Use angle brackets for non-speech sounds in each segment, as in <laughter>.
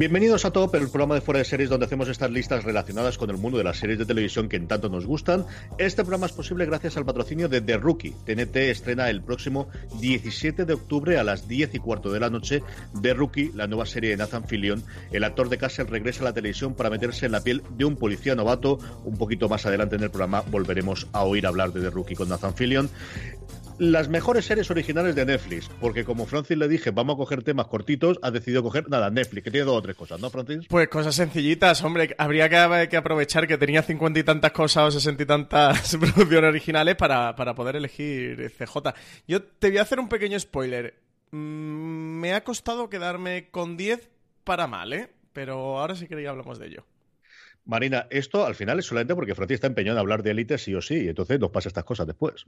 Bienvenidos a Top, el programa de fuera de series donde hacemos estas listas relacionadas con el mundo de las series de televisión que en tanto nos gustan. Este programa es posible gracias al patrocinio de The Rookie. TNT estrena el próximo 17 de octubre a las 10 y cuarto de la noche The Rookie, la nueva serie de Nathan Fillion. El actor de Castle regresa a la televisión para meterse en la piel de un policía novato. Un poquito más adelante en el programa volveremos a oír hablar de The Rookie con Nathan Fillion las mejores series originales de Netflix, porque como Francis le dije, vamos a coger temas cortitos, ha decidido coger nada, Netflix, que tiene dos o tres cosas, ¿no, Francis? Pues cosas sencillitas, hombre, habría que, aprovechar que tenía cincuenta y tantas cosas o sesenta y tantas <laughs> producciones originales para, poder elegir CJ. Yo te voy a hacer un pequeño spoiler. Mm, me ha costado quedarme con 10 para mal, ¿eh? Pero ahora sí que ya hablamos de ello. Marina, esto al final es solamente porque Francis está empeñado en hablar de élite sí o sí, y entonces nos pasa estas cosas después.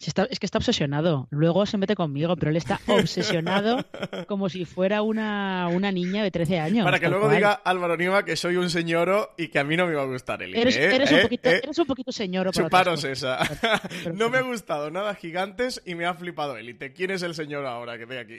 es que está obsesionado. Luego se mete conmigo, pero él está <laughs> obsesionado como si fuera una, una niña de 13 años. Para que luego diga Álvaro Niva que soy un señoro y que a mí no me va a gustar élite. Eres, ¿eh? eres, un, ¿Eh? poquito, ¿Eh? eres un poquito señoro. Chuparos esa. <laughs> no me ha gustado nada gigantes y me ha flipado élite. ¿Quién es el señor ahora que ve aquí?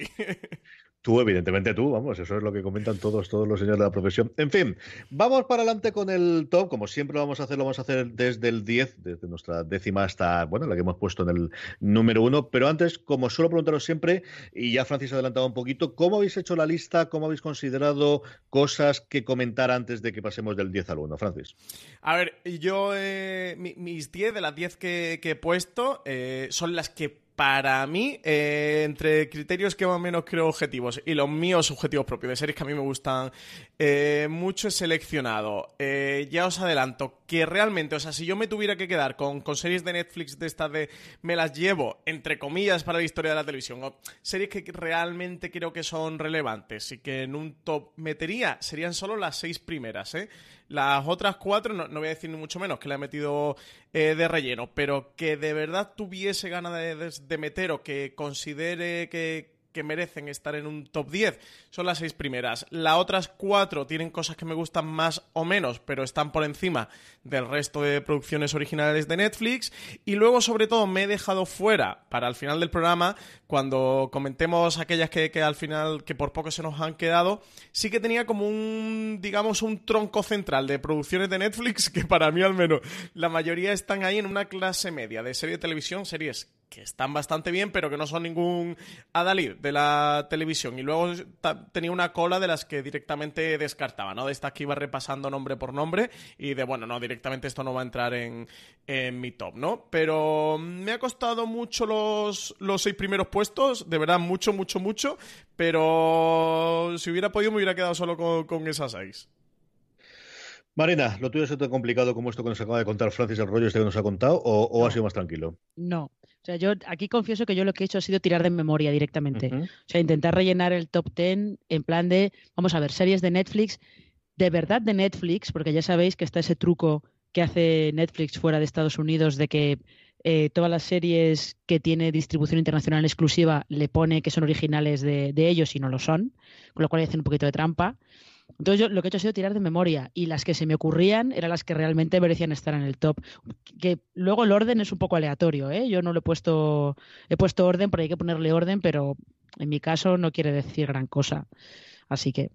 Tú, evidentemente tú, vamos, eso es lo que comentan todos, todos los señores de la profesión. En fin, vamos para adelante con el top, como siempre lo vamos a hacer, lo vamos a hacer desde el 10, desde nuestra décima hasta, bueno, la que hemos puesto en el número 1, pero antes, como suelo preguntaros siempre, y ya Francis adelantado un poquito, ¿cómo habéis hecho la lista? ¿Cómo habéis considerado cosas que comentar antes de que pasemos del 10 al 1, Francis? A ver, yo, eh, mis 10 de las 10 que, he puesto eh, son las que para mí, eh, entre criterios que más o menos creo objetivos y los míos objetivos propios de series que a mí me gustan eh, mucho he seleccionado. Eh, ya os adelanto que realmente, o sea, si yo me tuviera que quedar con, con, series de Netflix de estas de me las llevo, entre comillas, para la historia de la televisión, o series que realmente creo que son relevantes y que en un top metería, serían solo las seis primeras, ¿eh? Las otras cuatro, no, voy a decir ni mucho menos que le he metido eh, de relleno, pero que de verdad tuviese ganas de, de meter o que considere que, que merecen estar en un top 10 son las seis primeras. Las otras cuatro tienen cosas que me gustan más o menos, pero están por encima del resto de producciones originales de Netflix. Y luego, sobre todo, me he dejado fuera para el final del programa, cuando comentemos aquellas que, al final, que por poco se nos han quedado, sí que tenía como un, digamos, un tronco central de producciones de Netflix, <laughs> que para mí al menos la mayoría están ahí en una clase media de serie de televisión, series que están bastante bien, pero que no son ningún adalid de la televisión. Y luego tenía una cola de las que directamente descartaba, ¿no? De estas que iba repasando nombre por nombre y de, bueno, no, directamente esto no va a entrar en, mi top, ¿no? Pero me ha costado mucho los, los seis primeros puestos, de verdad, mucho, mucho, mucho, pero si hubiera podido me hubiera quedado solo con, con esas seis. Marina, ¿lo tuyo es tan complicado como esto que nos acaba de contar Francis el rollo este que nos ha contado o, ha sido más tranquilo? No. O sea, yo aquí confieso que yo lo que he hecho ha sido tirar de memoria directamente. O sea, intentar rellenar el top ten en plan de, vamos a ver, series de Netflix, de verdad de Netflix, porque ya sabéis que está ese truco que hace Netflix fuera de Estados Unidos de que eh, todas las series que tiene distribución internacional exclusiva le pone que son originales de, de ellos y no lo son, con lo cual hacen un poquito de trampa. Entonces yo lo que he hecho ha sido tirar de memoria y las que se me ocurrían eran las que realmente merecían estar en el top. Que luego el orden es un poco aleatorio, ¿eh? Yo no lo he puesto, he puesto orden, pero hay que ponerle orden, pero en mi caso no quiere decir gran cosa. Así que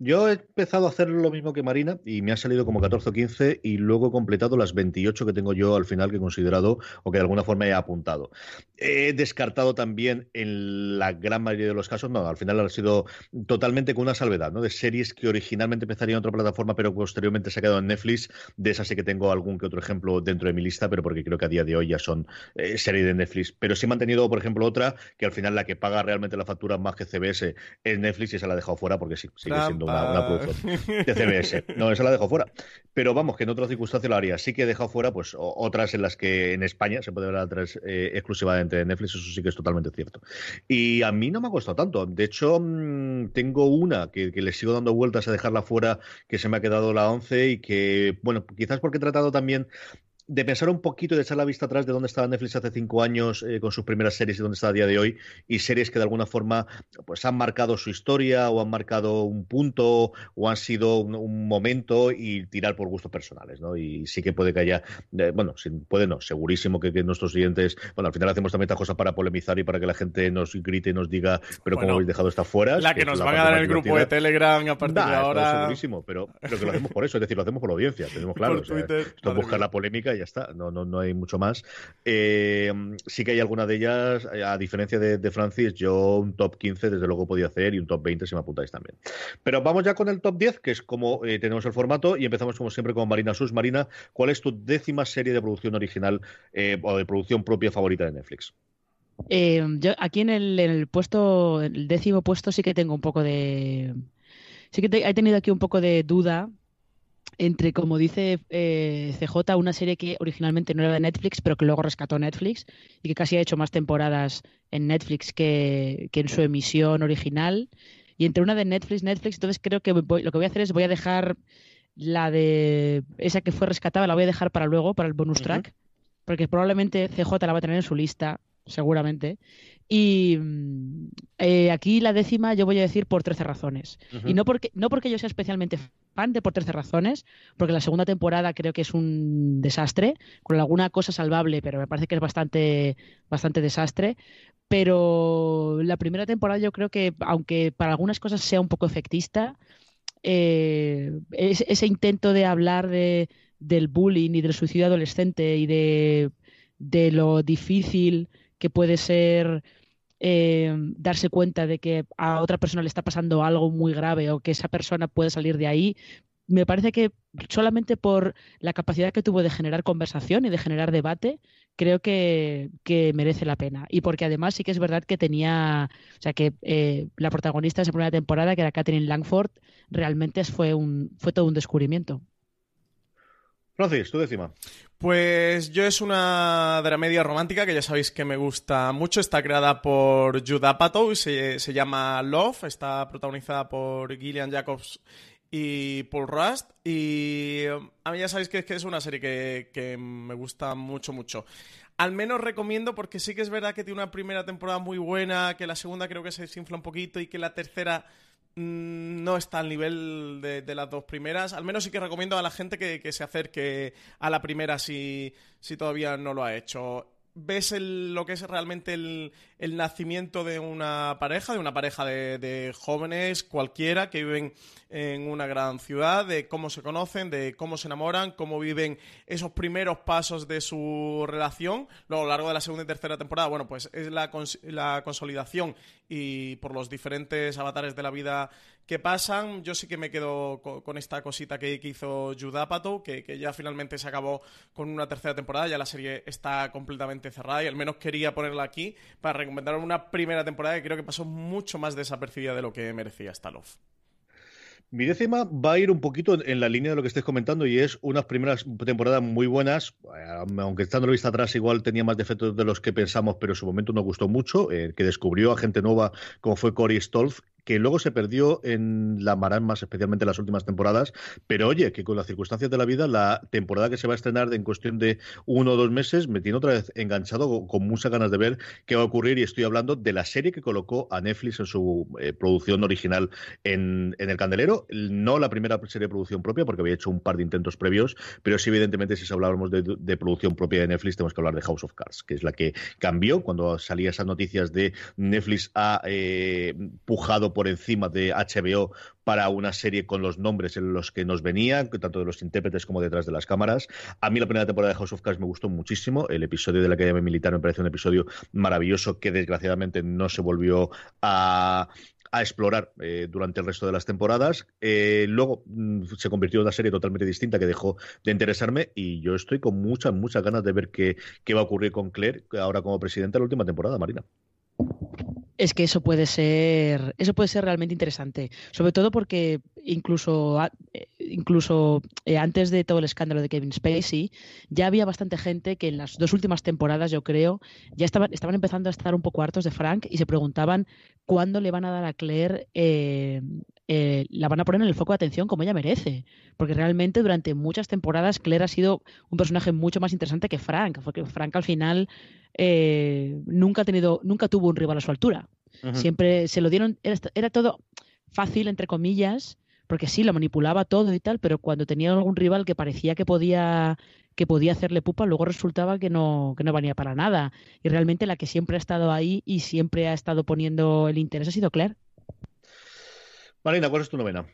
Yo he empezado a hacer lo mismo que Marina y me ha salido como 14 o 15 y luego he completado las 28 que tengo yo al final que he considerado o que de alguna forma he apuntado. He descartado también en la gran mayoría de los casos, no, al final ha sido totalmente con una salvedad, ¿no? De series que originalmente empezarían en otra plataforma pero posteriormente se ha quedado en Netflix. De esas sí que tengo algún que otro ejemplo dentro de mi lista, pero porque creo que a día de hoy ya son eh, series de Netflix. Pero sí he mantenido, por ejemplo, otra que al final la que paga realmente la factura más que CBS es Netflix y se la ha dejado fuera porque sí, sigue siendo una, producción de CBS. No, esa la dejo fuera. Pero vamos, que en otras circunstancias lo haría. Sí que he dejado fuera pues otras en las que en España se puede ver otras eh, exclusivamente de Netflix, eso sí que es totalmente cierto. Y a mí no me ha costado tanto. De hecho, mm, tengo una que, que le sigo dando vueltas a dejarla fuera, que se me ha quedado la 11 y que, bueno, quizás porque he tratado también de pensar un poquito y de echar la vista atrás de dónde estaba Netflix hace cinco años eh, con sus primeras series y dónde está a día de hoy, y series que de alguna forma pues han marcado su historia o han marcado un punto o han sido un, momento y tirar por gustos personales, ¿no? Y sí que puede que haya, eh, bueno, puede no, segurísimo que, nuestros siguientes, bueno, al final hacemos también esta cosa para polemizar y para que la gente nos grite y nos diga, pero como habéis dejado esta fuera. La que, nos van a dar el grupo de Telegram a partir de ahora. segurísimo, pero, pero que lo hacemos por eso, es decir, lo hacemos por la audiencia, tenemos <laughs> claro. esto es buscar la polémica ya está, no, no, no hay mucho más. Eh, sí que hay alguna de ellas, a diferencia de, Francis, yo un top 15 desde luego podía hacer y un top 20 si me apuntáis también. Pero vamos ya con el top 10, que es como eh, tenemos el formato, y empezamos como siempre con Marina Sus. Marina, ¿cuál es tu décima serie de producción original eh, o de producción propia favorita de Netflix? yo aquí en el, en el puesto, el décimo puesto sí que tengo un poco de... Sí que he tenido aquí un poco de duda entre, como dice eh, CJ, una serie que originalmente no era de Netflix, pero que luego rescató Netflix y que casi ha hecho más temporadas en Netflix que, en su emisión original. Y entre una de Netflix, Netflix, entonces creo que lo que voy a hacer es voy a dejar la de esa que fue rescatada, la voy a dejar para luego, para el bonus track, porque probablemente CJ la va a tener en su lista, seguramente. Y mm, eh, aquí la décima yo voy a decir por 13 razones. Y no porque, no porque yo sea especialmente fan de por 13 razones, porque la segunda temporada creo que es un desastre, con alguna cosa salvable, pero me parece que es bastante, bastante desastre. Pero la primera temporada yo creo que, aunque para algunas cosas sea un poco efectista, eh, ese intento de hablar de, del bullying y del suicidio adolescente y de, de lo difícil que puede ser eh, darse cuenta de que a otra persona le está pasando algo muy grave o que esa persona puede salir de ahí, me parece que solamente por la capacidad que tuvo de generar conversación y de generar debate, creo que, merece la pena. Y porque además sí que es verdad que tenía, o sea, que eh, la protagonista de esa primera temporada, que era Catherine Langford, realmente fue, un, fue todo un descubrimiento. Francis, tu décima. Pues yo es una dramedia romántica que ya sabéis que me gusta mucho. Está creada por Judd Apatow, se, se llama Love. Está protagonizada por Gillian Jacobs y Paul Rust. Y a mí ya sabéis que, es una serie que, que, me gusta mucho, mucho. Al menos recomiendo porque sí que es verdad que tiene una primera temporada muy buena, que la segunda creo que se desinfla un poquito y que la tercera no está al nivel de, las dos primeras. Al menos sí que recomiendo a la gente que, se acerque a la primera si, si todavía no lo ha hecho ves lo que es realmente el, nacimiento de una pareja, de una pareja de, jóvenes cualquiera que viven en una gran ciudad, de cómo se conocen, de cómo se enamoran, cómo viven esos primeros pasos de su relación. Luego, a lo largo de la segunda y tercera temporada, bueno, pues es la, la consolidación y por los diferentes avatares de la vida que pasan. Yo sí que me quedo con, esta cosita que, hizo Judapato, que, que ya finalmente se acabó con una tercera temporada. Ya la serie está completamente cerrada y al menos quería ponerla aquí para recomendar una primera temporada que creo que pasó mucho más desapercibida de lo que merecía esta Love. Mi décima va a ir un poquito en la línea de lo que estés comentando y es unas primeras temporadas muy buenas, eh, aunque estando la vista atrás igual tenía más defectos de los que pensamos, pero en su momento nos gustó mucho, eh, que descubrió a gente nueva como fue Cory Stolz que luego se perdió en la más especialmente en las últimas temporadas. Pero oye, que con las circunstancias de la vida, la temporada que se va a estrenar en cuestión de uno o dos meses me tiene otra vez enganchado con muchas ganas de ver qué va a ocurrir. Y estoy hablando de la serie que colocó a Netflix en su eh, producción original en, El Candelero. No la primera serie de producción propia, porque había hecho un par de intentos previos, pero sí, evidentemente, si hablábamos de, de producción propia de Netflix, tenemos que hablar de House of Cards, que es la que cambió cuando salía esas noticias de Netflix ha eh, pujado por encima de HBO para una serie con los nombres en los que nos venían, tanto de los intérpretes como detrás de las cámaras. A mí la primera temporada de House of Cards me gustó muchísimo. El episodio de la Academia Militar me parece un episodio maravilloso que desgraciadamente no se volvió a explorar eh, durante el resto de las temporadas. Eh, luego mm, se convirtió en una serie totalmente distinta que dejó de interesarme y yo estoy con muchas, muchas ganas de ver qué, qué va a ocurrir con Claire ahora como presidenta de la última temporada, Marina. Es que eso puede ser, eso puede ser realmente interesante, sobre todo porque incluso, eh, incluso eh, antes de todo el escándalo de Kevin Spacey, ya había bastante gente que en las dos últimas temporadas, yo creo, ya estaban, estaban empezando a estar un poco hartos de Frank y se preguntaban cuándo le van a dar a Claire eh, eh, la van a poner en el foco de atención como ella merece. Porque realmente durante muchas temporadas Claire ha sido un personaje mucho más interesante que Frank, porque Frank al final eh, nunca ha tenido, nunca tuvo un rival a su altura. Siempre se lo dieron, era, todo fácil, entre comillas, porque sí, lo manipulaba todo y tal, pero cuando tenía algún rival que parecía que podía que podía hacerle pupa, luego resultaba que no, que no valía para nada. Y realmente la que siempre ha estado ahí y siempre ha estado poniendo el interés ha sido Claire. Marina, ¿cuál es tu novena?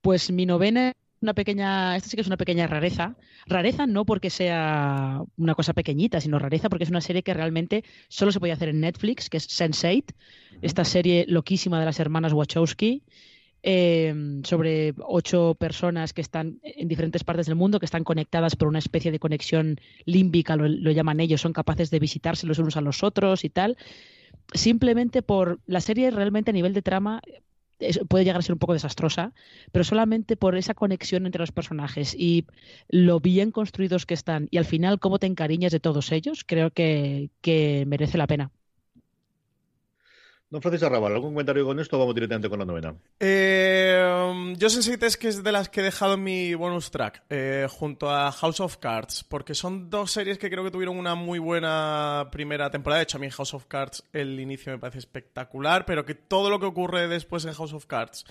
Pues mi novena es una pequeña, esta sí que es una pequeña rareza. Rareza no porque sea una cosa pequeñita, sino rareza porque es una serie que realmente solo se puede hacer en Netflix, que es Sense8, esta serie loquísima de las hermanas Wachowski. Em, sobre ocho personas que están en diferentes partes del mundo, que están conectadas por una especie de conexión límbica, lo, lo, llaman ellos, son capaces de visitarse los unos a los otros y tal. Simplemente por la serie realmente a nivel de trama puede llegar a ser un poco desastrosa, pero solamente por esa conexión entre los personajes y lo bien construidos que están y al final cómo te encariñas de todos ellos, creo que, que merece la pena. Don Francisco Arrabal, ¿algún comentario con esto o vamos directamente con la novena? Eh, yo sé que es de las que he dejado en mi bonus track, eh, junto a House of Cards, porque son dos series que creo que tuvieron una muy buena primera temporada. De hecho, a mí House of Cards el inicio me parece espectacular, pero que todo lo que ocurre después en House of Cards,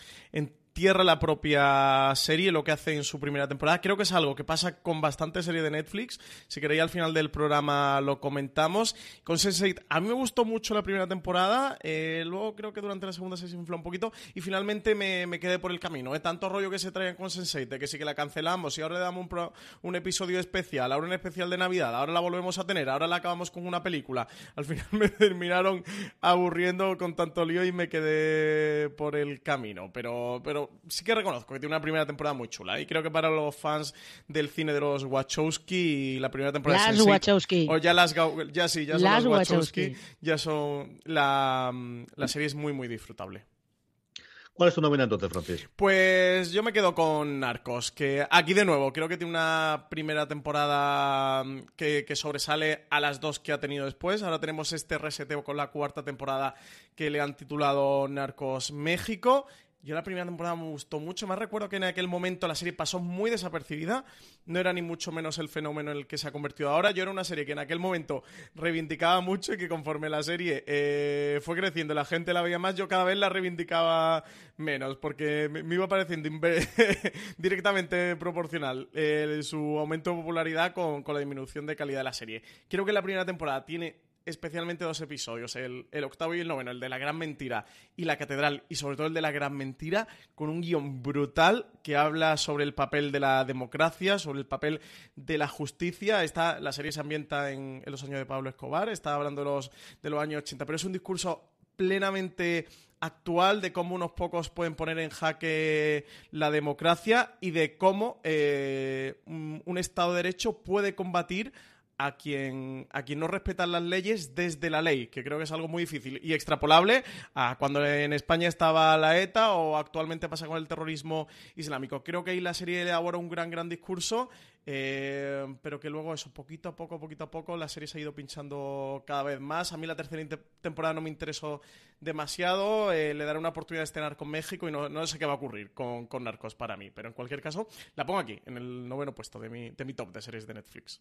tierra la propia serie, lo que hace en su primera temporada. Creo que es algo que pasa con bastante serie de Netflix. Si queréis, al final del programa lo comentamos. Con Sense8, a mí me gustó mucho la primera temporada. Eh, luego creo que durante la segunda se infló un poquito. Y finalmente me, quedé por el camino. ¿eh? Tanto rollo que se traían con Sense8, de que sí que la cancelamos y ahora le damos un, un episodio especial, ahora un especial de Navidad, ahora la volvemos a tener, ahora la acabamos con una película. Al final <laughs> me terminaron aburriendo con tanto lío y me quedé por el camino. Pero, pero sí que reconozco que tiene una primera temporada muy chula. Y creo que para los fans del cine de los Wachowski, la primera temporada las Wachowski. O ya las ya sí, ya son las Wachowski, ya son la, la serie es muy muy disfrutable. ¿Cuál es tu novena entonces, Francis? Pues yo me quedo con Narcos, que aquí de nuevo creo que tiene una primera temporada que, que, sobresale a las dos que ha tenido después. Ahora tenemos este reseteo con la cuarta temporada que le han titulado Narcos México yo la primera temporada me gustó mucho. Más recuerdo que en aquel momento la serie pasó muy desapercibida. No era ni mucho menos el fenómeno en el que se ha convertido ahora. Yo era una serie que en aquel momento reivindicaba mucho y que conforme la serie eh, fue creciendo, la gente la veía más, yo cada vez la reivindicaba menos, porque me, iba pareciendo <laughs> directamente proporcional eh, su aumento de popularidad con, con la disminución de calidad de la serie. Creo que la primera temporada tiene especialmente dos episodios, el, octavo y el noveno, el de la gran mentira y la catedral, y sobre todo el de la gran mentira, con un guion brutal que habla sobre el papel de la democracia, sobre el papel de la justicia. Está, la serie se ambienta en, los años de Pablo Escobar, está hablando de los, de los años 80, pero es un discurso plenamente actual de cómo unos pocos pueden poner en jaque la democracia y de cómo eh, un Estado de Derecho puede combatir a quien, a quien no respetan las leyes desde la ley, que creo que es algo muy difícil y extrapolable a cuando en España estaba la ETA o actualmente pasa con el terrorismo islámico. Creo que ahí la serie elabora un gran, gran discurso, eh, pero que luego eso, poquito a poco, poquito a poco, la serie se ha ido pinchando cada vez más. A mí la tercera temporada no me interesó demasiado, eh, le daré una oportunidad de estrenar con México y no, sé qué va a ocurrir con, con, Narcos para mí, pero en cualquier caso, la pongo aquí, en el noveno puesto de mi, de mi top de series de Netflix.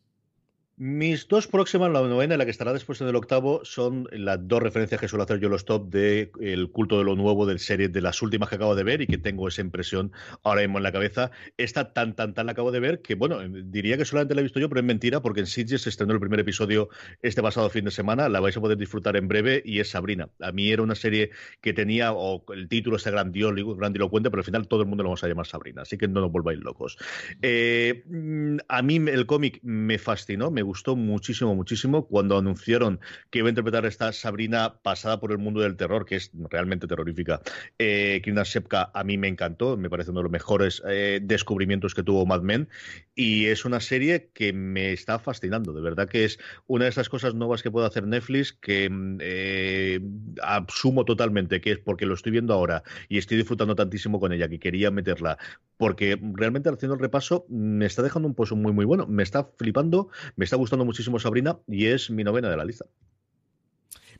Mis dos próximas, la novena y la que estará después en el octavo, son las dos referencias que suelo hacer yo los top de el culto de lo nuevo del serie de las últimas que acabo de ver y que tengo esa impresión ahora mismo en la cabeza. Esta tan, tan, tan la acabo de ver que, bueno, diría que solamente la he visto yo, pero es mentira porque en Sitges se estrenó el primer episodio este pasado fin de semana. La vais a poder disfrutar en breve y es Sabrina. A mí era una serie que tenía, o el título este grandilocuente, pero al final todo el mundo lo vamos a llamar Sabrina, así que no nos volváis locos. Eh, mm, a mí el cómic me fascinó, me gustó muchísimo, muchísimo cuando anunciaron que iba a interpretar esta Sabrina pasada por el mundo del terror, que es realmente terrorífica. Eh, Krina Sepka a mí me encantó, me parece uno de los mejores eh, descubrimientos que tuvo Mad Men y es una serie que me está fascinando. De verdad que es una de esas cosas nuevas que puede hacer Netflix que eh, asumo totalmente que es porque lo estoy viendo ahora y estoy disfrutando tantísimo con ella que quería meterla porque realmente haciendo el repaso me está dejando un pozo muy muy bueno, me está flipando, me está gustando muchísimo Sabrina y es mi novena de la lista.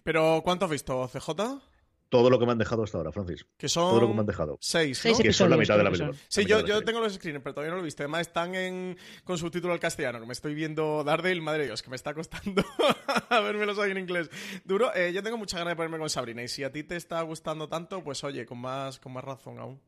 Pero ¿cuánto has visto, CJ? todo lo que me han dejado hasta ahora, Francis. Que son todo lo que me han dejado. Seis, ¿no? que son la mitad de la película. Sí, yo, yo tengo los screens, pero todavía no lo he visto. Además están en, con subtítulo al castellano, que me estoy viendo Daredevil, madre Dios, que me está costando <laughs> a los ahí en inglés. Duro, eh, yo tengo mucha ganas de ponerme con Sabrina y si a ti te está gustando tanto, pues oye, con más, con más razón aún.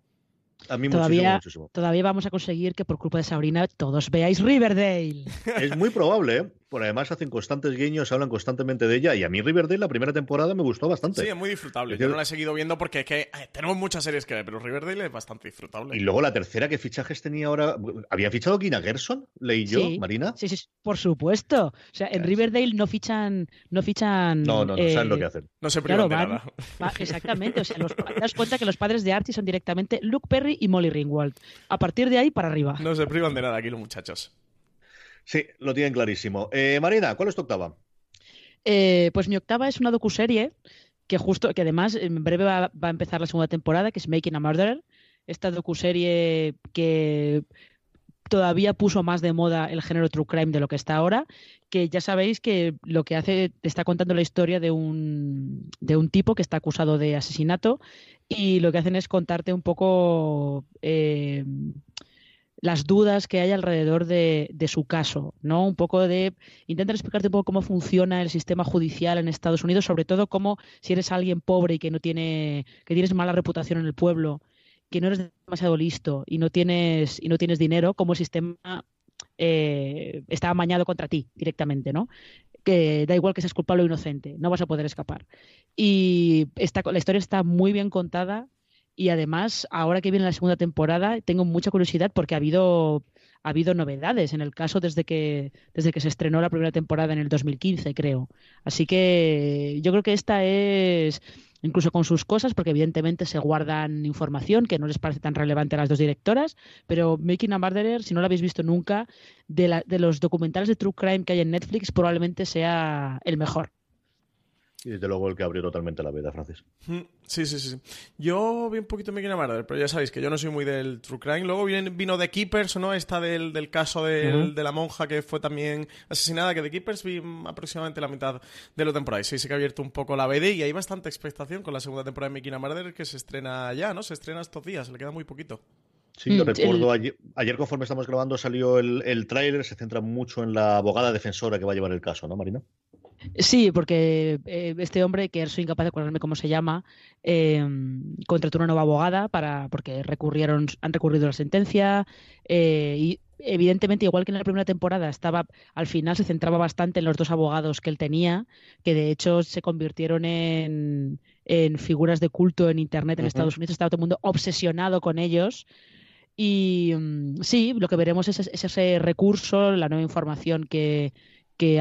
A mí todavía, muchísimo, todavía vamos a conseguir que por culpa de Sabrina todos veáis Riverdale. Es muy probable, ¿eh? Por además hacen constantes guiños, hablan constantemente de ella. Y a mí Riverdale la primera temporada me gustó bastante. Sí, es muy disfrutable. Yo no la he seguido viendo porque es que tenemos muchas series que ver, pero Riverdale es bastante disfrutable. Y luego la tercera, ¿qué fichajes tenía ahora? ¿Había fichado Gina Gerson? Leí yo, Marina. Sí, sí, por supuesto. O sea, en Riverdale no fichan. No, fichan, no, no, no saben lo que hacen. No se privan de nada. <laughs> exactamente. O sea, los, te das cuenta que los padres de Archie son directamente Luke Perry y Molly Ringwald. A partir de ahí para arriba. No se privan de nada aquí los muchachos. Sí, lo tienen clarísimo. Eh, Marina, ¿cuál es tu octava? Eh, pues mi octava es una docuserie que justo, que además en breve va, a empezar la segunda temporada, que es Making a Murderer. Esta docuserie que todavía puso más de moda el género true crime de lo que está ahora, que ya sabéis que lo que hace, está contando la historia de un, de un tipo que está acusado de asesinato y lo que hacen es contarte un poco eh, las dudas que hay alrededor de, su caso, ¿no? Un poco de intentar explicarte un poco cómo funciona el sistema judicial en Estados Unidos, sobre todo cómo si eres alguien pobre y que no tiene, que tienes mala reputación en el pueblo, que no eres demasiado listo y no tienes y no tienes dinero, cómo el sistema eh, está amañado contra ti directamente, ¿no? Que da igual que seas culpable o inocente, no vas a poder escapar. Y esta, la historia está muy bien contada, y además, ahora que viene la segunda temporada, tengo mucha curiosidad porque ha habido, ha habido novedades en el caso desde que, desde que se estrenó la primera temporada en el 2015, creo. Así que yo creo que esta es, incluso con sus cosas, porque evidentemente se guardan información que no les parece tan relevante a las dos directoras, pero Making a Murderer, si no lo habéis visto nunca, de, la, de los documentales de True Crime que hay en Netflix, probablemente sea el mejor. Y desde luego el que abrió totalmente la vida, Francis. Mm, sí, sí, sí. Yo vi un poquito me quiero Murder, pero ya sabéis que yo no soy muy del True Crime. Luego vino The Keepers, ¿no? Esta del, del caso de, de, la monja que fue también asesinada, que The Keepers vi aproximadamente la mitad de la temporada. Y sí, sí que ha abierto un poco la BD y hay bastante expectación con la segunda temporada de Making a Murder que se estrena ya, ¿no? Se estrena estos días, le queda muy poquito. Sí, lo mm, recuerdo. Ayer, ayer, conforme estamos grabando, salió el, el tráiler. Se centra mucho en la abogada defensora que va a llevar el caso, ¿no, Marina? Sí, porque eh, este hombre, que soy incapaz de acordarme cómo se llama, eh, contrató una nueva abogada para porque recurrieron, han recurrido a la sentencia eh, y evidentemente, igual que en la primera temporada, estaba al final se centraba bastante en los dos abogados que él tenía, que de hecho se convirtieron en, en figuras de culto en Internet en Estados Unidos. Estaba todo el mundo obsesionado con ellos. Y mm, sí, lo que veremos es, es, ese recurso, la nueva información que, que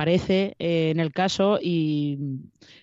Parece eh, en el caso y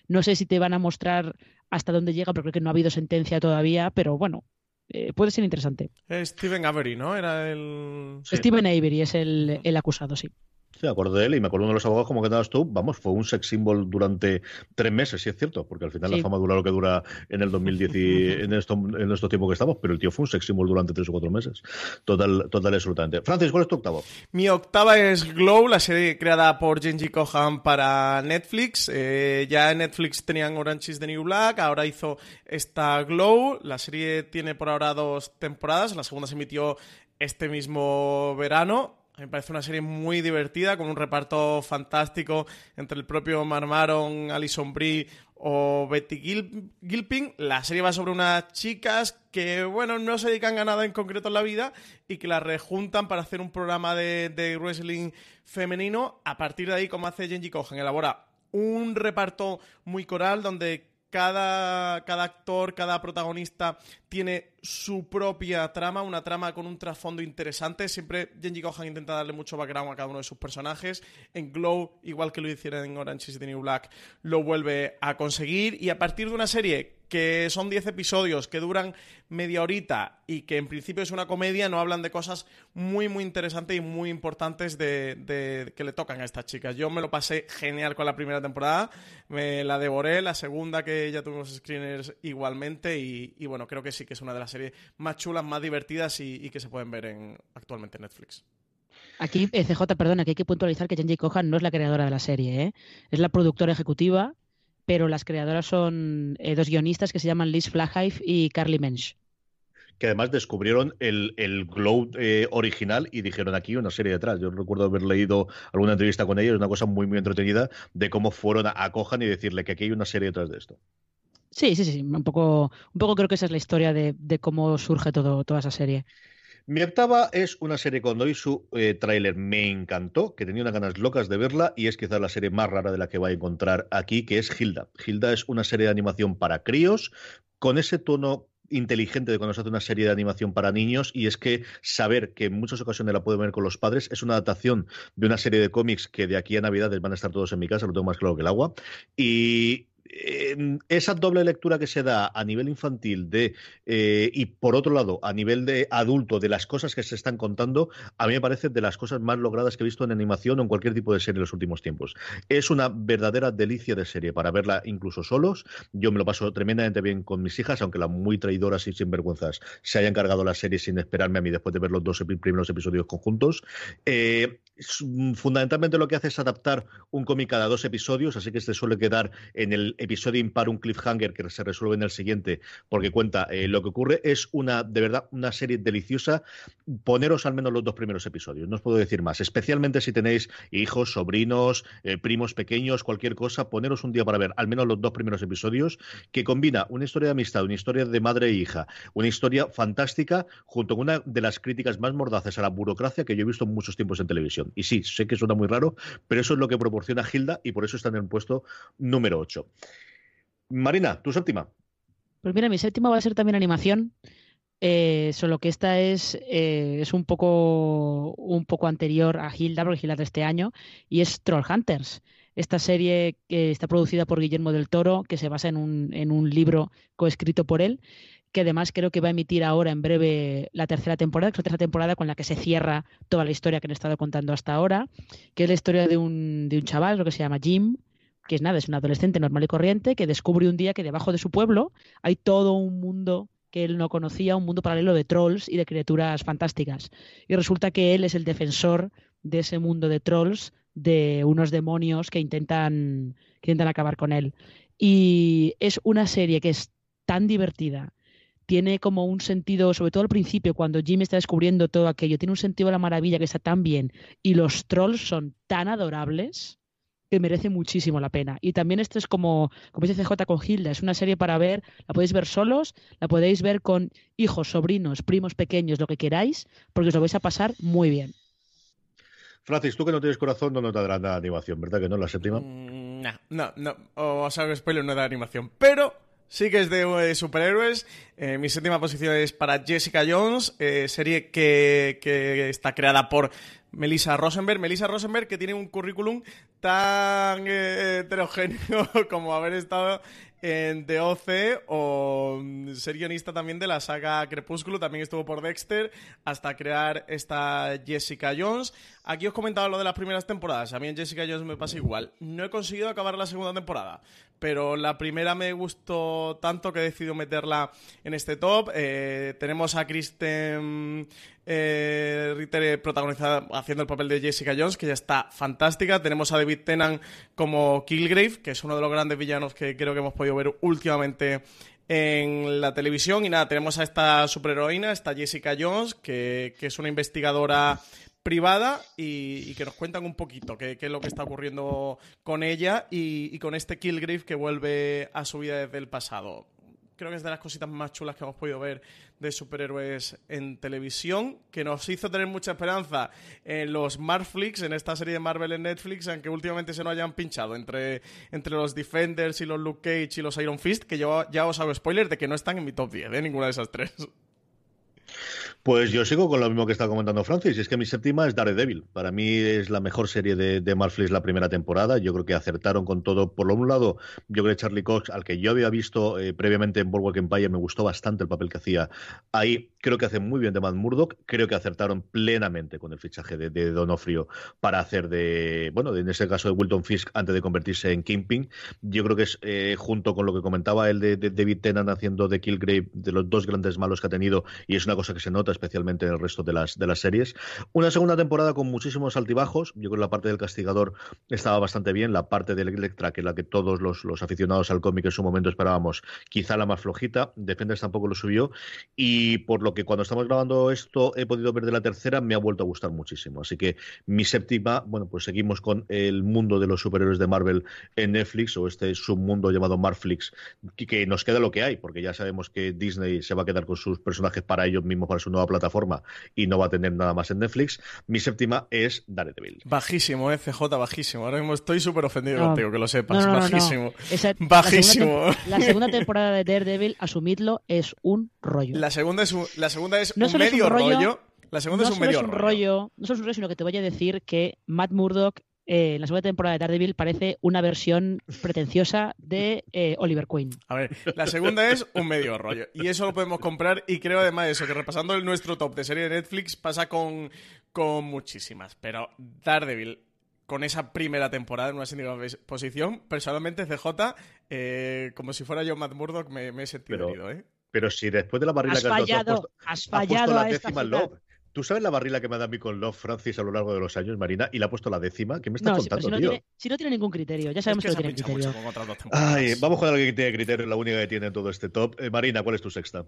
no sé si te van a mostrar hasta dónde llega, porque creo que no ha habido sentencia todavía, pero bueno, eh, puede ser interesante. Steven Avery, ¿no? Era el... Steven Avery es el, el acusado, sí. Sí, me acuerdo de él y me acuerdo de los abogados como que dabas tú, vamos, fue un sex symbol durante tres meses, sí es cierto, porque al final la fama dura lo que dura en el 2010 y <laughs> en, esto, en estos tiempos que estamos, pero el tío fue un sex symbol durante tres o cuatro meses. Total, total absolutamente. Francis, ¿cuál es tu octavo? Mi octava es Glow, la serie creada por Genji Kohan para Netflix. Eh, ya en Netflix tenían Orange is the New Black, ahora hizo esta Glow. La serie tiene por ahora dos temporadas, la segunda se emitió este mismo verano me parece una serie muy divertida, con un reparto fantástico entre el propio Marmaron, Alison Brie o Betty Gilpin. La serie va sobre unas chicas que, bueno, no se dedican a nada en concreto en la vida y que las rejuntan para hacer un programa de, wrestling femenino. A partir de ahí, como hace Genji Cohen, elabora un reparto muy coral donde cada, cada, actor, cada protagonista tiene su propia trama, una trama con un trasfondo interesante. Siempre Genji Kohan intenta darle mucho background a cada uno de sus personajes. En Glow, igual que lo hicieron en Orange is the New Black, lo vuelve a conseguir. Y a partir de una serie que son 10 episodios que duran media horita y que en principio es una comedia, no hablan de cosas muy, muy interesantes y muy importantes de, que le tocan a estas chicas. Yo me lo pasé genial con la primera temporada, me la devoré, la segunda que ya tuvimos screeners igualmente y, bueno, creo que sí que es una de las series más chulas, más divertidas y, que se pueden ver en, actualmente en Netflix. Aquí, eh, CJ, perdona, que hay que puntualizar que Jenji Kohan no es la creadora de la serie, ¿eh? es la productora ejecutiva pero las creadoras son eh, dos guionistas que se llaman Liz Flahive y Carly Mensch. Que además descubrieron el, el Glow eh, original y dijeron aquí una serie detrás. Yo recuerdo haber leído alguna entrevista con ellos, una cosa muy, muy entretenida de cómo fueron a, Cojan y decirle que aquí hay una serie detrás de esto. Sí, sí, sí, un poco, un poco creo que esa es la historia de, de cómo surge todo, toda esa serie. Mi octava es una serie cuando hoy su eh, tráiler me encantó, que tenía unas ganas locas de verla y es quizás la serie más rara de la que va a encontrar aquí, que es Hilda. Hilda es una serie de animación para críos con ese tono inteligente de cuando se hace una serie de animación para niños y es que saber que en muchas ocasiones la pueden ver con los padres es una adaptación de una serie de cómics que de aquí a Navidades van a estar todos en mi casa, lo tengo más claro que el agua y esa doble lectura que se da a nivel infantil de eh, y por otro lado a nivel de adulto de las cosas que se están contando a mí me parece de las cosas más logradas que he visto en animación o en cualquier tipo de serie en los últimos tiempos. Es una verdadera delicia de serie para verla incluso solos. Yo me lo paso tremendamente bien con mis hijas aunque las muy traidoras y sinvergüenzas se hayan cargado la serie sin esperarme a mí después de ver los dos primeros episodios conjuntos. Eh, fundamentalmente lo que hace es adaptar un cómic cada dos episodios así que se suele quedar en el episodio impar un cliffhanger que se resuelve en el siguiente porque cuenta eh, lo que ocurre. Es una, de verdad, una serie deliciosa. Poneros al menos los dos primeros episodios, no os puedo decir más. Especialmente si tenéis hijos, sobrinos, eh, primos pequeños, cualquier cosa, poneros un día para ver al menos los dos primeros episodios, que combina una historia de amistad, una historia de madre e hija, una historia fantástica, junto con una de las críticas más mordaces a la burocracia que yo he visto en muchos tiempos en televisión. Y sí, sé que suena muy raro, pero eso es lo que proporciona Hilda y por eso está en el puesto número 8. Marina, tu séptima. Pues mira, mi séptima va a ser también animación. Eh, solo que esta es, eh, es un poco un poco anterior a Hilda, porque Hilda de este año, y es Troll Hunters. Esta serie que está producida por Guillermo del Toro, que se basa en un, en un libro coescrito por él, que además creo que va a emitir ahora en breve la tercera temporada, que es la tercera temporada con la que se cierra toda la historia que han estado contando hasta ahora, que es la historia de un, de un chaval, lo que se llama Jim, que es nada, es un adolescente normal y corriente que descubre un día que debajo de su pueblo hay todo un mundo que él no conocía, un mundo paralelo de trolls y de criaturas fantásticas. Y resulta que él es el defensor de ese mundo de trolls, de unos demonios que intentan, que intentan acabar con él. Y es una serie que es tan divertida, tiene como un sentido, sobre todo al principio, cuando Jim está descubriendo todo aquello, tiene un sentido de la maravilla que está tan bien y los trolls son tan adorables que merece muchísimo la pena. Y también esto es como, como dice CJ con Hilda, es una serie para ver, la podéis ver solos, la podéis ver con hijos, sobrinos, primos pequeños, lo que queráis, porque os lo vais a pasar muy bien. Francis, tú que no tienes corazón no te dará nada de animación, ¿verdad que no? La séptima. Mm, no, no, O sea, spoiler no da animación. Pero sí que es de eh, superhéroes. Eh, mi séptima posición es para Jessica Jones, eh, serie que, que, está creada por Melissa Rosenberg. Melissa Rosenberg que tiene un currículum tan heterogéneo <laughs> como haber estado en The OC o mm, ser guionista también de la saga Crepúsculo, también estuvo por Dexter, hasta crear esta Jessica Jones. Aquí os comentaba lo de las primeras temporadas, a mí en Jessica Jones me pasa igual. No he conseguido acabar la segunda temporada, pero la primera me gustó tanto que he decidido meterla en este top. Eh, tenemos a Kristen eh, Ritter eh, protagonizada haciendo el papel de Jessica Jones, que ya está fantástica. Tenemos a David Tennant como Killgrave, que es uno de los grandes villanos que creo que hemos podido ver últimamente en la televisión. Y nada, tenemos a esta superheroína, esta Jessica Jones, que, es una investigadora privada y, que nos cuentan un poquito qué, es lo que está ocurriendo con ella y, con este Killgrave que vuelve a su vida desde el pasado creo que es de las cositas más chulas que hemos podido ver de superhéroes en televisión, que nos hizo tener mucha esperanza en los Marflix, en esta serie de Marvel en Netflix, aunque últimamente se nos hayan pinchado entre, entre los Defenders y los Luke Cage y los Iron Fist, que yo ya os hago spoiler de que no están en mi top 10, ¿eh? ninguna de esas tres. Pues yo sigo con lo mismo que está comentando Francis, es que mi séptima es Daredevil. Para mí es la mejor serie de, de la primera temporada. Yo creo que acertaron con todo. Por lo un lado, yo creo que Charlie Cox, al que yo había visto eh, previamente en Boardwalk Empire, me gustó bastante el papel que hacía ahí. Creo que hace muy bien de Matt Murdock. Creo que acertaron plenamente con el fichaje de, de Donofrio para hacer de, bueno, en ese caso de Wilton Fisk antes de convertirse en Kingpin. Yo creo que es, eh, junto con lo que comentaba de, de David Tennant haciendo de Killgrave, de los dos grandes malos que ha tenido, y es una cosa que se nota especialmente en el resto de las, de las series. Una segunda temporada con muchísimos altibajos. Yo creo que la parte del castigador estaba bastante bien. La parte del Electra, que es la que todos los, los aficionados al cómic en su momento esperábamos, quizá la más flojita. Defenders tampoco lo subió. Y por lo que cuando estamos grabando esto he podido ver de la tercera, me ha vuelto a gustar muchísimo. Así que mi séptima, bueno, pues seguimos con el mundo de los superhéroes de Marvel en Netflix o este submundo llamado Marflix, que nos queda lo que hay, porque ya sabemos que Disney se va a quedar con sus personajes para ellos mismos, para su nueva plataforma y no va a tener nada más en Netflix. Mi séptima es Daredevil. Bajísimo, eh, CJ, bajísimo. Ahora mismo estoy súper ofendido contigo, que lo sepas. bajísimo. bajísimo. La segunda, <laughs> temporada de Daredevil, asumidlo, es un rollo. La segunda es un, la segunda es un medio rollo, La segunda es un medio rollo. No solo es un rollo, sino que te voy a decir que Matt Murdock eh, en la segunda temporada de Daredevil parece una versión pretenciosa de eh, Oliver Queen. A ver, la segunda es un medio rollo. Y eso lo podemos comprar. Y creo además eso, que repasando el nuestro top de serie de Netflix pasa con, con muchísimas. Pero Daredevil, con esa primera temporada en una séptima posición, personalmente CJ, eh, como si fuera yo Matt Murdock, me, he sentido herido, ¿eh? Pero si después de la barrila has que fallado, has, fallado la décima Love. ¿Tú sabes la barrila que me ha dado a mí con Love Francis a lo largo de los años, Marina? Y la ha puesto la décima. ¿Qué me estás contando, si no tío? Tiene, si no tiene ningún criterio, ya sabemos que, no tiene criterio. Ay, vamos con alguien que tiene criterio, la única que tiene en todo este top. Eh, Marina, ¿cuál es tu sexta?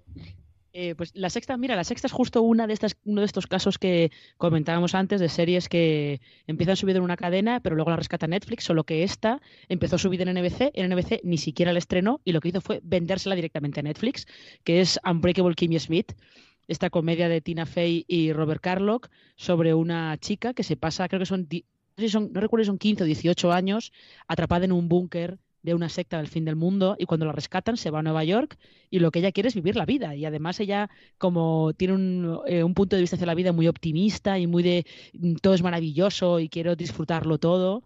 Eh, pues la sexta, mira, la sexta es justo una de estas, uno de estos casos que comentábamos antes de series que empiezan su vida en una cadena, pero luego la rescata Netflix, solo que esta empezó su vida en NBC, en NBC ni siquiera la estrenó y lo que hizo fue vendérsela directamente a Netflix, que es Unbreakable Kimmy Smith esta comedia de Tina Fey y Robert Carlock sobre una chica que se pasa, creo que son, no, son, no recuerdo si son 15 o 18 años, atrapada en un búnker de una secta del fin del mundo y cuando la rescatan se va a Nueva York y lo que ella quiere es vivir la vida. Y además ella como tiene un, eh, un punto de vista hacia la vida muy optimista y muy de mm, todo es maravilloso y quiero disfrutarlo todo.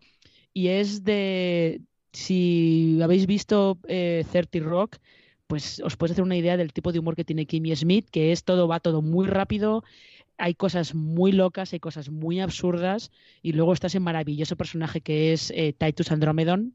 Y es de si habéis visto eh, 30 Rock pues os puedes hacer una idea del tipo de humor que tiene Kimmy Smith, que es todo, va todo muy rápido, hay cosas muy locas, hay cosas muy absurdas, y luego está ese maravilloso personaje que es eh, Titus Andromedon,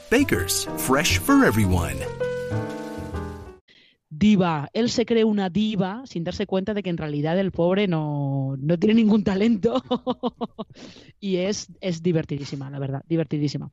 Bakers, fresh for everyone. Diva. Él se cree una diva sin darse cuenta de que en realidad el pobre no, no tiene ningún talento. <laughs> y es, es divertidísima, la verdad, divertidísima.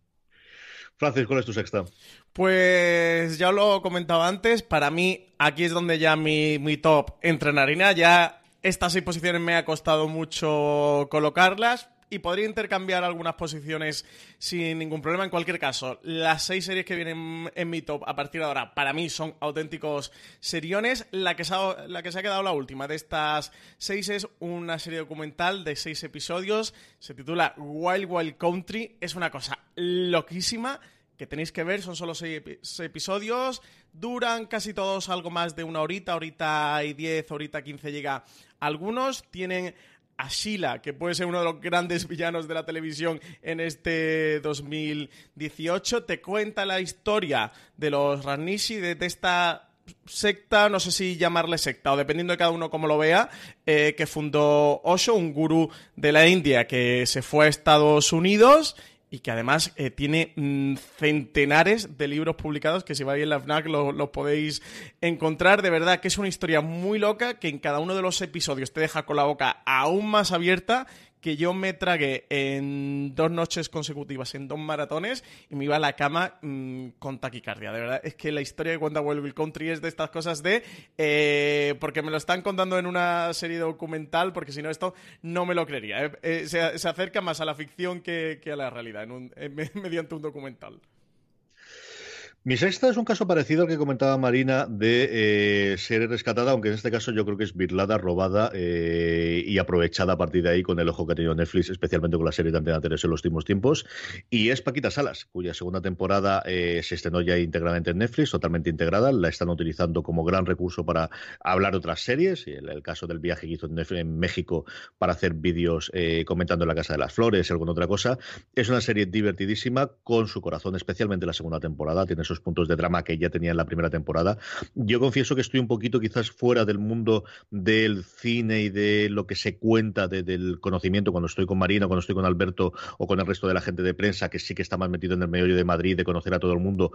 Francis, ¿cuál es tu sexta? Pues ya lo comentaba antes, para mí aquí es donde ya mi, mi top entra en harina. Ya estas seis posiciones me ha costado mucho colocarlas, y podría intercambiar algunas posiciones sin ningún problema. En cualquier caso, las seis series que vienen en mi top a partir de ahora, para mí son auténticos seriones. La que se ha, la que se ha quedado la última de estas seis es una serie documental de seis episodios. Se titula Wild Wild Country. Es una cosa loquísima que tenéis que ver, son solo seis, episodios, duran casi todos algo más de una horita, horita y diez, horita quince llega algunos, tienen a Sheila, que puede ser uno de los grandes villanos de la televisión en este 2018. Te cuenta la historia de los Ranishi, de, esta secta, no sé si llamarle secta o dependiendo de cada uno cómo lo vea, eh, que fundó Osho, un gurú de la India que se fue a Estados Unidos y que además eh, tiene mm, centenares de libros publicados que si vais en la FNAC los podéis encontrar. De verdad que es una historia muy loca que en cada uno de los episodios te deja con la boca aún más abierta que yo me tragué en dos noches consecutivas, en dos maratones, y me iba a la cama mm, con taquicardia. De verdad, es que la historia de cuenta Wild Country es de estas cosas de... Eh, porque me lo están contando en una serie documental, porque si no esto no me lo creería. ¿eh? Eh, se, acerca más a la ficción que, a la realidad <laughs> mediante un documental. Mi sexta es un caso parecido al que comentaba Marina de eh, ser rescatada, aunque en este caso yo creo que es virlada, robada eh, y aprovechada a partir de ahí con el ojo que ha tenido Netflix, especialmente con la serie de Antena en los últimos tiempos. Y es Paquita Salas, cuya segunda temporada eh, se estrenó ya íntegramente en Netflix, totalmente integrada. La están utilizando como gran recurso para hablar de otras series. El, el caso del viaje que hizo en, en México para hacer vídeos comentando la Casa de las Flores alguna otra cosa. Es una serie divertidísima con su corazón, especialmente la segunda temporada. Tiene esos puntos de drama que ya tenía en la primera temporada. Yo confieso que estoy un poquito quizás fuera del mundo del cine y de lo que se cuenta del conocimiento cuando estoy con Marina, cuando estoy con Alberto o con el resto de la gente de prensa que sí que está más metido en el medio de Madrid, de conocer a todo el mundo.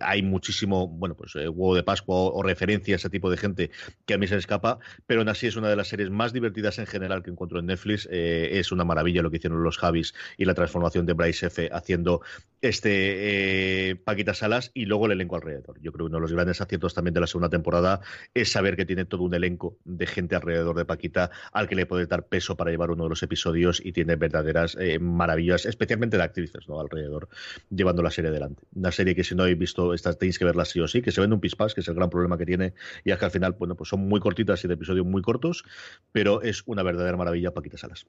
Hay muchísimo, bueno, pues eh, huevo de Pascua o, referencia a ese tipo de gente que a mí se escapa, pero aún así es una de las series más divertidas en general que encuentro en Netflix. Eh, es una maravilla lo que hicieron los Javis y la transformación de Bryce F haciendo este eh, Paquita Salas y luego el elenco alrededor. Yo creo que uno de los grandes aciertos también de la segunda temporada es saber que tiene todo un elenco de gente alrededor de Paquita al que le puede dar peso para llevar uno de los episodios y tiene verdaderas eh, maravillas, especialmente de actrices ¿no? alrededor, llevando la serie adelante. Una serie que si no habéis visto, estas tenéis que verla sí o sí, que se vende un pispas, que es el gran problema que tiene, y es que al final, bueno, pues son muy cortitas y de episodios muy cortos, pero es una verdadera maravilla Paquita Salas.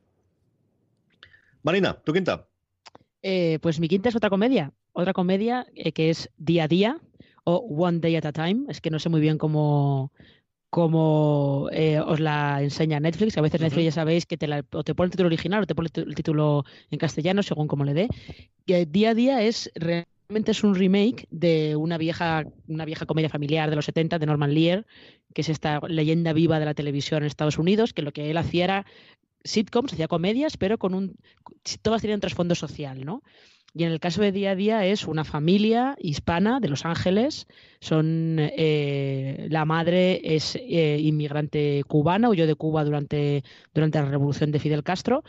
Marina, ¿tu quinta? Eh, pues mi quinta es otra comedia, otra comedia eh, que es Día a Día o One Day at a Time. Es que no sé muy bien cómo, cómo eh, os la enseña Netflix. A veces Netflix ya sabéis que te, o te pone el título original o te pone el título en castellano, según como le dé. Día a Día es realmente es un remake de una vieja, una vieja comedia familiar de los 70 de Norman Lear, que es esta leyenda viva de la televisión en Estados Unidos, que lo que él hacía era sitcoms, hacía comedias, pero con un. todas tenían trasfondo social, ¿no? Y en el caso de Día a Día es una familia hispana de Los Ángeles. Son eh, la madre es eh, inmigrante cubana, huyó de Cuba durante, durante la revolución de Fidel Castro.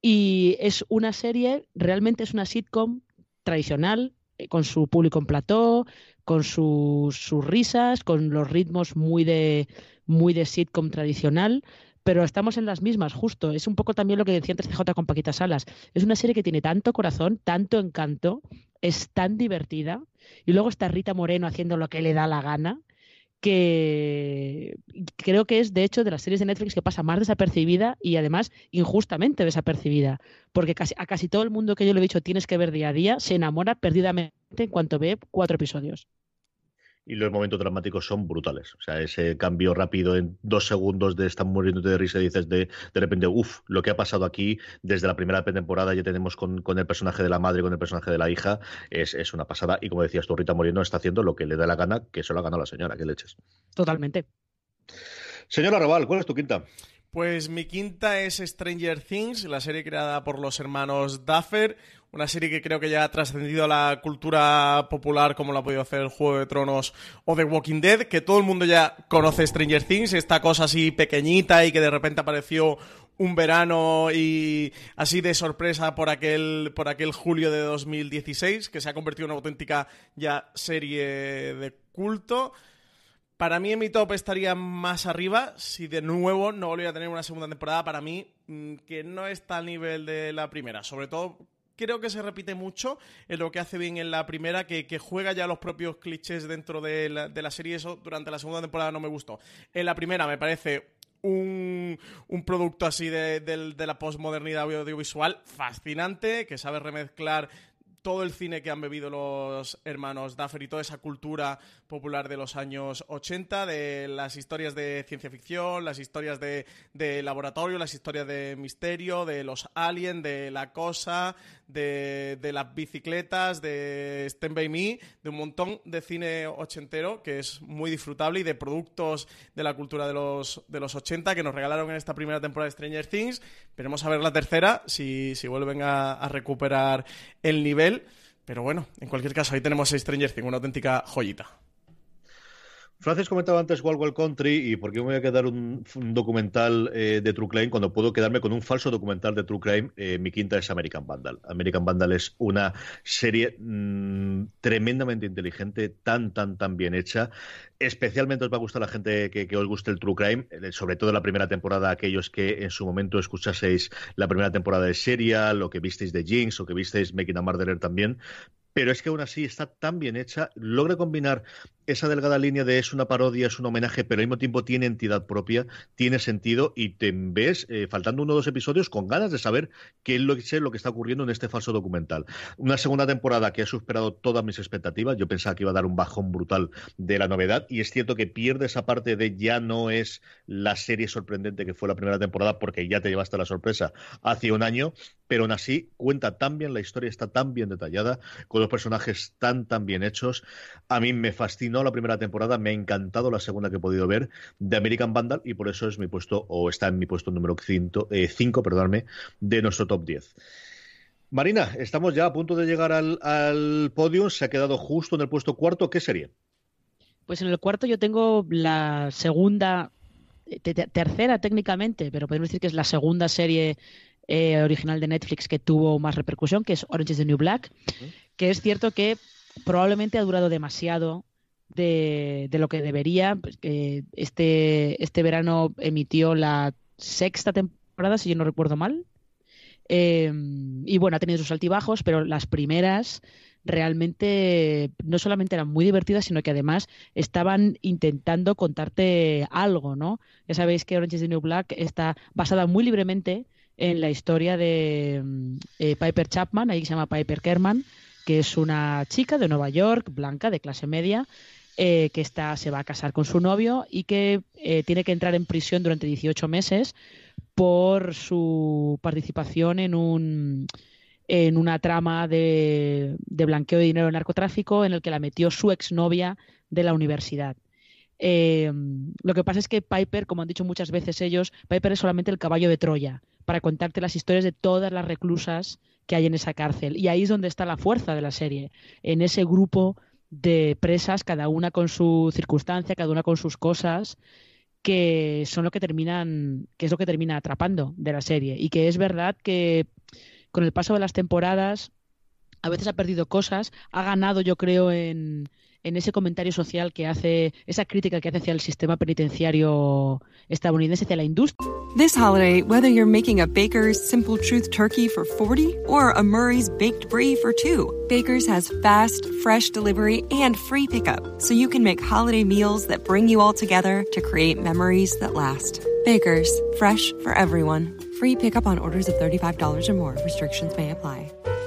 Y es una serie, realmente es una sitcom tradicional, eh, con su público en plató, con sus, sus risas, con los ritmos muy de, muy de sitcom tradicional pero estamos en las mismas, justo. Es un poco también lo que decía antes CJ con Paquita Salas. Es una serie que tiene tanto corazón, tanto encanto, es tan divertida. Y luego está Rita Moreno haciendo lo que le da la gana, que creo que es, de hecho, de las series de Netflix que pasa más desapercibida y además injustamente desapercibida. Porque casi, a casi todo el mundo que yo le he dicho tienes que ver día a día se enamora perdidamente en cuanto ve cuatro episodios y los momentos dramáticos son brutales. O sea, ese cambio rápido en dos segundos de estar muriéndote de risa y dices de, de repente, uff, lo que ha pasado aquí desde la primera temporada ya tenemos con, el personaje de la madre, con el personaje de la hija, es, es una pasada. Y como decías tú, Rita Moreno está haciendo lo que le da la gana, que eso lo ha ganado la señora, que leches. Totalmente. Señora Raval, ¿cuál es tu quinta? Pues mi quinta es Stranger Things, la serie creada por los hermanos Duffer, una serie que creo que ya ha trascendido a la cultura popular como lo ha podido hacer Juego de Tronos o The Walking Dead, que todo el mundo ya conoce Stranger Things, esta cosa así pequeñita y que de repente apareció un verano y así de sorpresa por aquel, por aquel julio de 2016, que se ha convertido en una auténtica ya serie de culto. Para mí en mi top estaría más arriba. Si de nuevo no volviera a tener una segunda temporada, para mí mm, que no está al nivel de la primera. Sobre todo creo que se repite mucho en lo que hace bien en la primera, que, juega ya los propios clichés dentro de la, serie. Eso durante la segunda temporada no me gustó. En la primera me parece un, producto así de, de la posmodernidad audiovisual fascinante, que sabe remezclar todo el cine que han bebido los hermanos Duffer y toda esa cultura popular de los años 80, de las historias de ciencia ficción, las historias de, laboratorio, las historias de misterio, de los aliens, de la cosa, de, las bicicletas, de Stand By Me, de un montón de cine ochentero que es muy disfrutable y de productos de la cultura de los, de los 80 que nos regalaron en esta primera temporada de Stranger Things. Veremos a ver la tercera, si, si vuelven a, recuperar el nivel. Pero bueno, en cualquier caso, ahí tenemos a Stranger Things, una auténtica joyita. Francis comentaba antes Wild Wild Country y por qué me voy a quedar un, documental eh, de True Crime cuando puedo quedarme con un falso documental de True Crime. Eh, mi quinta es American Vandal. American Vandal es una serie mm, tremendamente inteligente, tan, tan, tan bien hecha. Especialmente os va a gustar a la gente que, os guste el True Crime, eh, sobre todo la primera temporada, aquellos que en su momento escuchaseis la primera temporada de Serial, lo que visteis de Jinx o que visteis Making a Murderer también, pero es que aún así está tan bien hecha, logra combinar esa delgada línea de es una parodia, es un homenaje, pero al mismo tiempo tiene entidad propia, tiene sentido y te ves, eh, faltando uno o dos episodios, con ganas de saber qué es lo que, lo que está ocurriendo en este falso documental. Una segunda temporada que ha superado todas mis expectativas, yo pensaba que iba a dar un bajón brutal de la novedad y es cierto que pierde esa parte de ya no es la serie sorprendente que fue la primera temporada porque ya te llevaste la sorpresa hace un año, pero aún así cuenta tan bien, la historia está tan bien detallada, con los personajes tan, tan bien hechos. A mí me fascinó la primera temporada, me ha encantado la segunda que he podido ver de American Vandal y por eso es mi puesto, o está en mi puesto número 5, eh, perdóname, de nuestro top 10. Marina, estamos ya a punto de llegar al, al podium, se ha quedado justo en el puesto cuarto. ¿Qué serie? Pues en el cuarto yo tengo la segunda, tercera técnicamente, pero podemos decir que es la segunda serie eh, original de Netflix que tuvo más repercusión, que es Orange is the New Black, que es cierto que probablemente ha durado demasiado de, lo que debería. Pues, este, este verano emitió la sexta temporada, si yo no recuerdo mal. Em, y bueno, ha tenido sus altibajos, pero las primeras realmente no solamente eran muy divertidas, sino que además estaban intentando contarte algo, ¿no? Ya sabéis que Orange is the New Black está basada muy libremente en la historia de mm, eh, Piper Chapman, ahí se llama Piper Kerman, que es una chica de Nueva York, blanca, de clase media, eh, que está, se va a casar con su novio y que eh, tiene que entrar en prisión durante 18 meses por su participación en un en una trama de, blanqueo de dinero en narcotráfico en el que la metió su exnovia de la universidad. Eh, lo que pasa es que Piper, como han dicho muchas veces ellos, Piper es solamente el caballo de Troya para contarte las historias de todas las reclusas que hay en esa cárcel. Y ahí es donde está la fuerza de la serie, en ese grupo de presas, cada una con su circunstancia, cada una con sus cosas, que son lo que terminan, que es lo que termina atrapando de la serie. Y que es verdad que con el paso de las temporadas a veces ha perdido cosas, ha ganado yo creo en, en ese comentario social que hace, esa crítica que hace hacia el sistema penitenciario estadounidense, hacia la industria. This holiday, whether you're making a Baker's Simple Truth turkey for 40 or a Murray's Baked Brie for 2, Baker's has fast, fresh delivery and free pickup, so you can make holiday meals that bring you all together to create memories that last. Baker's, fresh for everyone. Free pickup on orders of $35 or more. Restrictions may apply.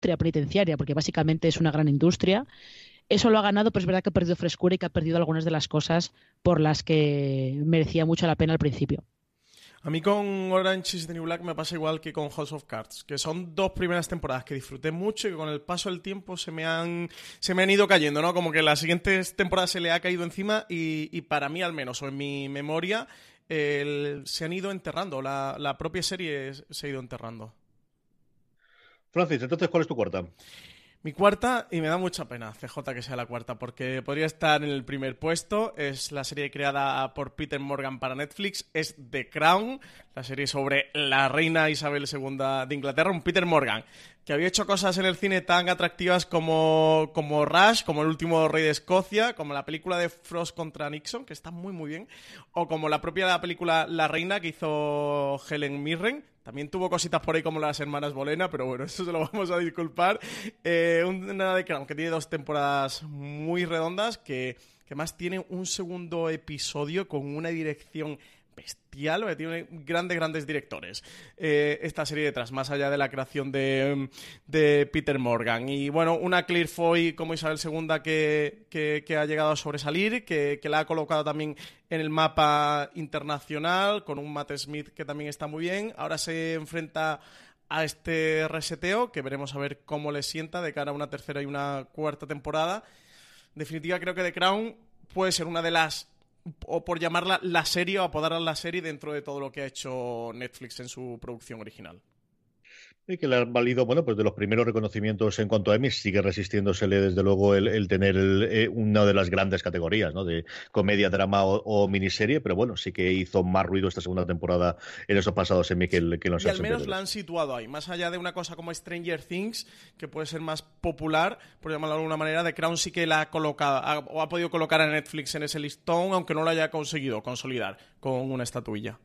penitenciaria, porque básicamente es una gran industria. Eso lo ha ganado, pero es verdad que ha perdido frescura y que ha perdido algunas de las cosas por las que merecía mucho la pena al principio. A mí con Orange is the New Black me pasa igual que con House of Cards, que son dos primeras temporadas que disfruté mucho y que con el paso del tiempo se me han, se me han ido cayendo, ¿no? Como que las siguientes temporadas se le ha caído encima y, para mí al menos, o en mi memoria, se han ido enterrando, la, la propia serie se ha ido enterrando. Francis, entonces, ¿cuál es tu cuarta? Mi cuarta, y me da mucha pena, CJ, que sea la cuarta, porque podría estar en el primer puesto. Es la serie creada por Peter Morgan para Netflix. Es The Crown, la serie sobre la reina Isabel II de Inglaterra. Un Peter Morgan que había hecho cosas en el cine tan atractivas como, como Rush, como El último rey de Escocia, como la película de Frost contra Nixon, que está muy muy bien, o como la propia película La Reina que hizo Helen Mirren, también tuvo cositas por ahí como las hermanas Bolena, pero bueno, <laughs> eso se lo vamos a disculpar. Eh, una de que tiene dos temporadas muy redondas, que, que más tiene un segundo episodio con una dirección bestial, porque tiene grandes, grandes directores eh, esta serie detrás, más allá de la creación de, Peter Morgan. Y bueno, una Claire Foy como Isabel II que, que, ha llegado a sobresalir, que, que, la ha colocado también en el mapa internacional, con un Matt Smith que también está muy bien. Ahora se enfrenta a este reseteo, que veremos a ver cómo le sienta de cara a una tercera y una cuarta temporada. En definitiva, creo que The Crown puede ser una de las o por llamarla la serie o apodarla la serie dentro de todo lo que ha hecho Netflix en su producción original. Que le ha valido, bueno, pues de los primeros reconocimientos en cuanto a Emmy, sigue resistiéndosele desde luego el, tener eh, una de las grandes categorías, ¿no? De comedia, drama o, miniserie, pero bueno, sí que hizo más ruido esta segunda temporada en esos pasados Emmy que, que los Y al menos la han situado ahí, más allá de una cosa como Stranger Things, que puede ser más popular, por llamarlo de alguna manera, The Crown sí que la ha colocado, o ha podido colocar a Netflix en ese listón, aunque no lo haya conseguido consolidar con una estatuilla.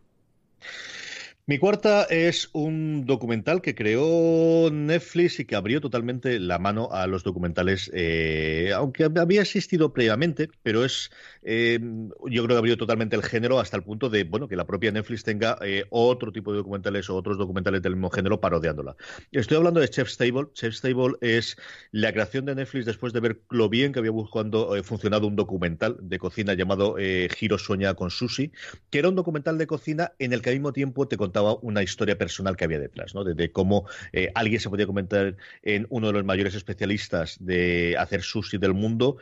Mi cuarta es un documental que creó Netflix y que abrió totalmente la mano a los documentales, eh, aunque había existido previamente, pero es, eh, yo creo que abrió totalmente el género hasta el punto de, bueno, que la propia Netflix tenga eh, otro tipo de documentales o otros documentales del mismo género parodiándola. Estoy hablando de Chef's Table. Chef's Table es la creación de Netflix después de ver lo bien que había buscando funcionado un documental de cocina llamado Giro Sueña con Sushi, que era un documental de cocina en el que al mismo tiempo te contaba una historia personal que había detrás, ¿no? De, cómo eh, alguien se podía comentar en uno de los mayores especialistas de hacer sushi del mundo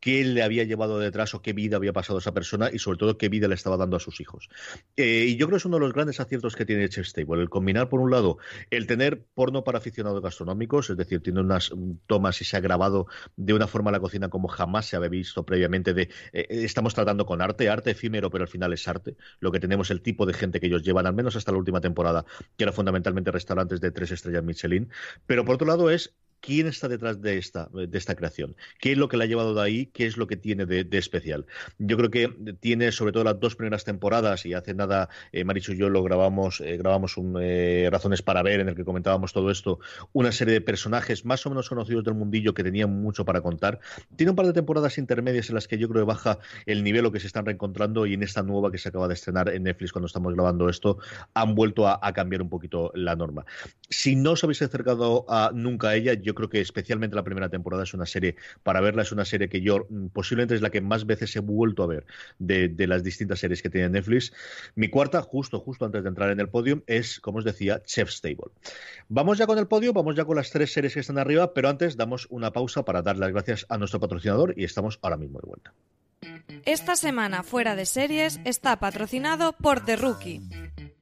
qué le había llevado detrás o qué vida había pasado esa persona y sobre todo qué vida le estaba dando a sus hijos. Eh, y yo creo que es uno de los grandes aciertos que tiene Chef Stable, el combinar por un lado el tener porno para aficionados gastronómicos, es decir, tiene unas tomas y se ha grabado de una forma la cocina como jamás se había visto previamente de eh, estamos tratando con arte, arte efímero, pero al final es arte. Lo que tenemos el tipo de gente que ellos llevan, al menos hasta la última temporada, que era fundamentalmente restaurantes de tres estrellas Michelin. Pero por otro lado es quién está detrás de esta, creación, qué es lo que la ha llevado de ahí, qué es lo que tiene de, especial. Yo creo que tiene sobre todo las dos primeras temporadas y hace nada eh, Marichu y yo lo grabamos, eh, grabamos un, eh, Razones para ver en el que comentábamos todo esto, una serie de personajes más o menos conocidos del mundillo que tenían mucho para contar. Tiene un par de temporadas intermedias en las que yo creo que baja el nivel o que se están reencontrando y en esta nueva que se acaba de estrenar en Netflix cuando estamos grabando esto han vuelto a, cambiar un poquito la norma. Si no os habéis acercado nunca a ella, yo creo que especialmente la primera temporada es una serie, para verla es una serie que yo mm, posiblemente es la que más veces he vuelto a ver de, las distintas series que tiene Netflix. Mi cuarta, justo, justo antes de entrar en el podio, es, como os decía, Chef's Table. Vamos ya con el podio, vamos ya con las tres series que están arriba, pero antes damos una pausa para dar las gracias a nuestro patrocinador y estamos ahora mismo de vuelta. Esta semana fuera de series está patrocinado por The Rookie.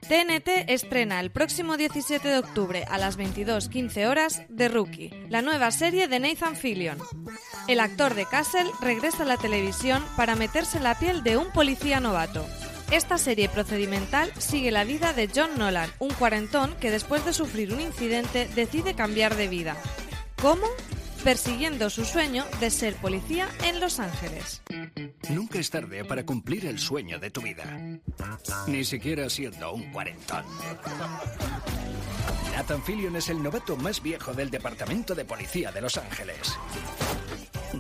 TNT estrena el próximo 17 de octubre a las 22.15 horas The Rookie, la nueva serie de Nathan Fillion. El actor de Castle regresa a la televisión para meterse en la piel de un policía novato. Esta serie procedimental sigue la vida de John Nolan, un cuarentón que después de sufrir un incidente decide cambiar de vida. ¿Cómo? Persiguiendo su sueño de ser policía en Los Ángeles. Nunca es tarde para cumplir el sueño de tu vida. Ni siquiera siendo un cuarentón. Nathan Fillion es el novato más viejo del Departamento de Policía de Los Ángeles.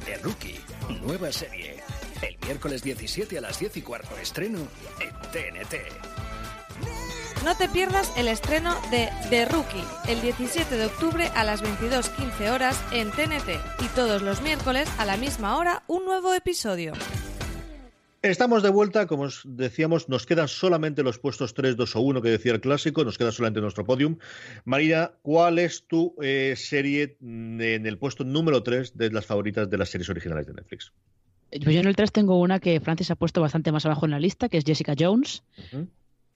The Rookie, nueva serie. El miércoles 17 a las 10 y cuarto estreno en TNT. No te pierdas el estreno de The Rookie el 17 de octubre a las 22.15 horas en TNT y todos los miércoles a la misma hora un nuevo episodio. Estamos de vuelta, como os decíamos, nos quedan solamente los puestos 3, 2 o 1 que decía el clásico, nos queda solamente nuestro podium. María, ¿cuál es tu eh, serie en el puesto número 3 de las favoritas de las series originales de Netflix? Pues yo en el 3 tengo una que Francis ha puesto bastante más abajo en la lista, que es Jessica Jones.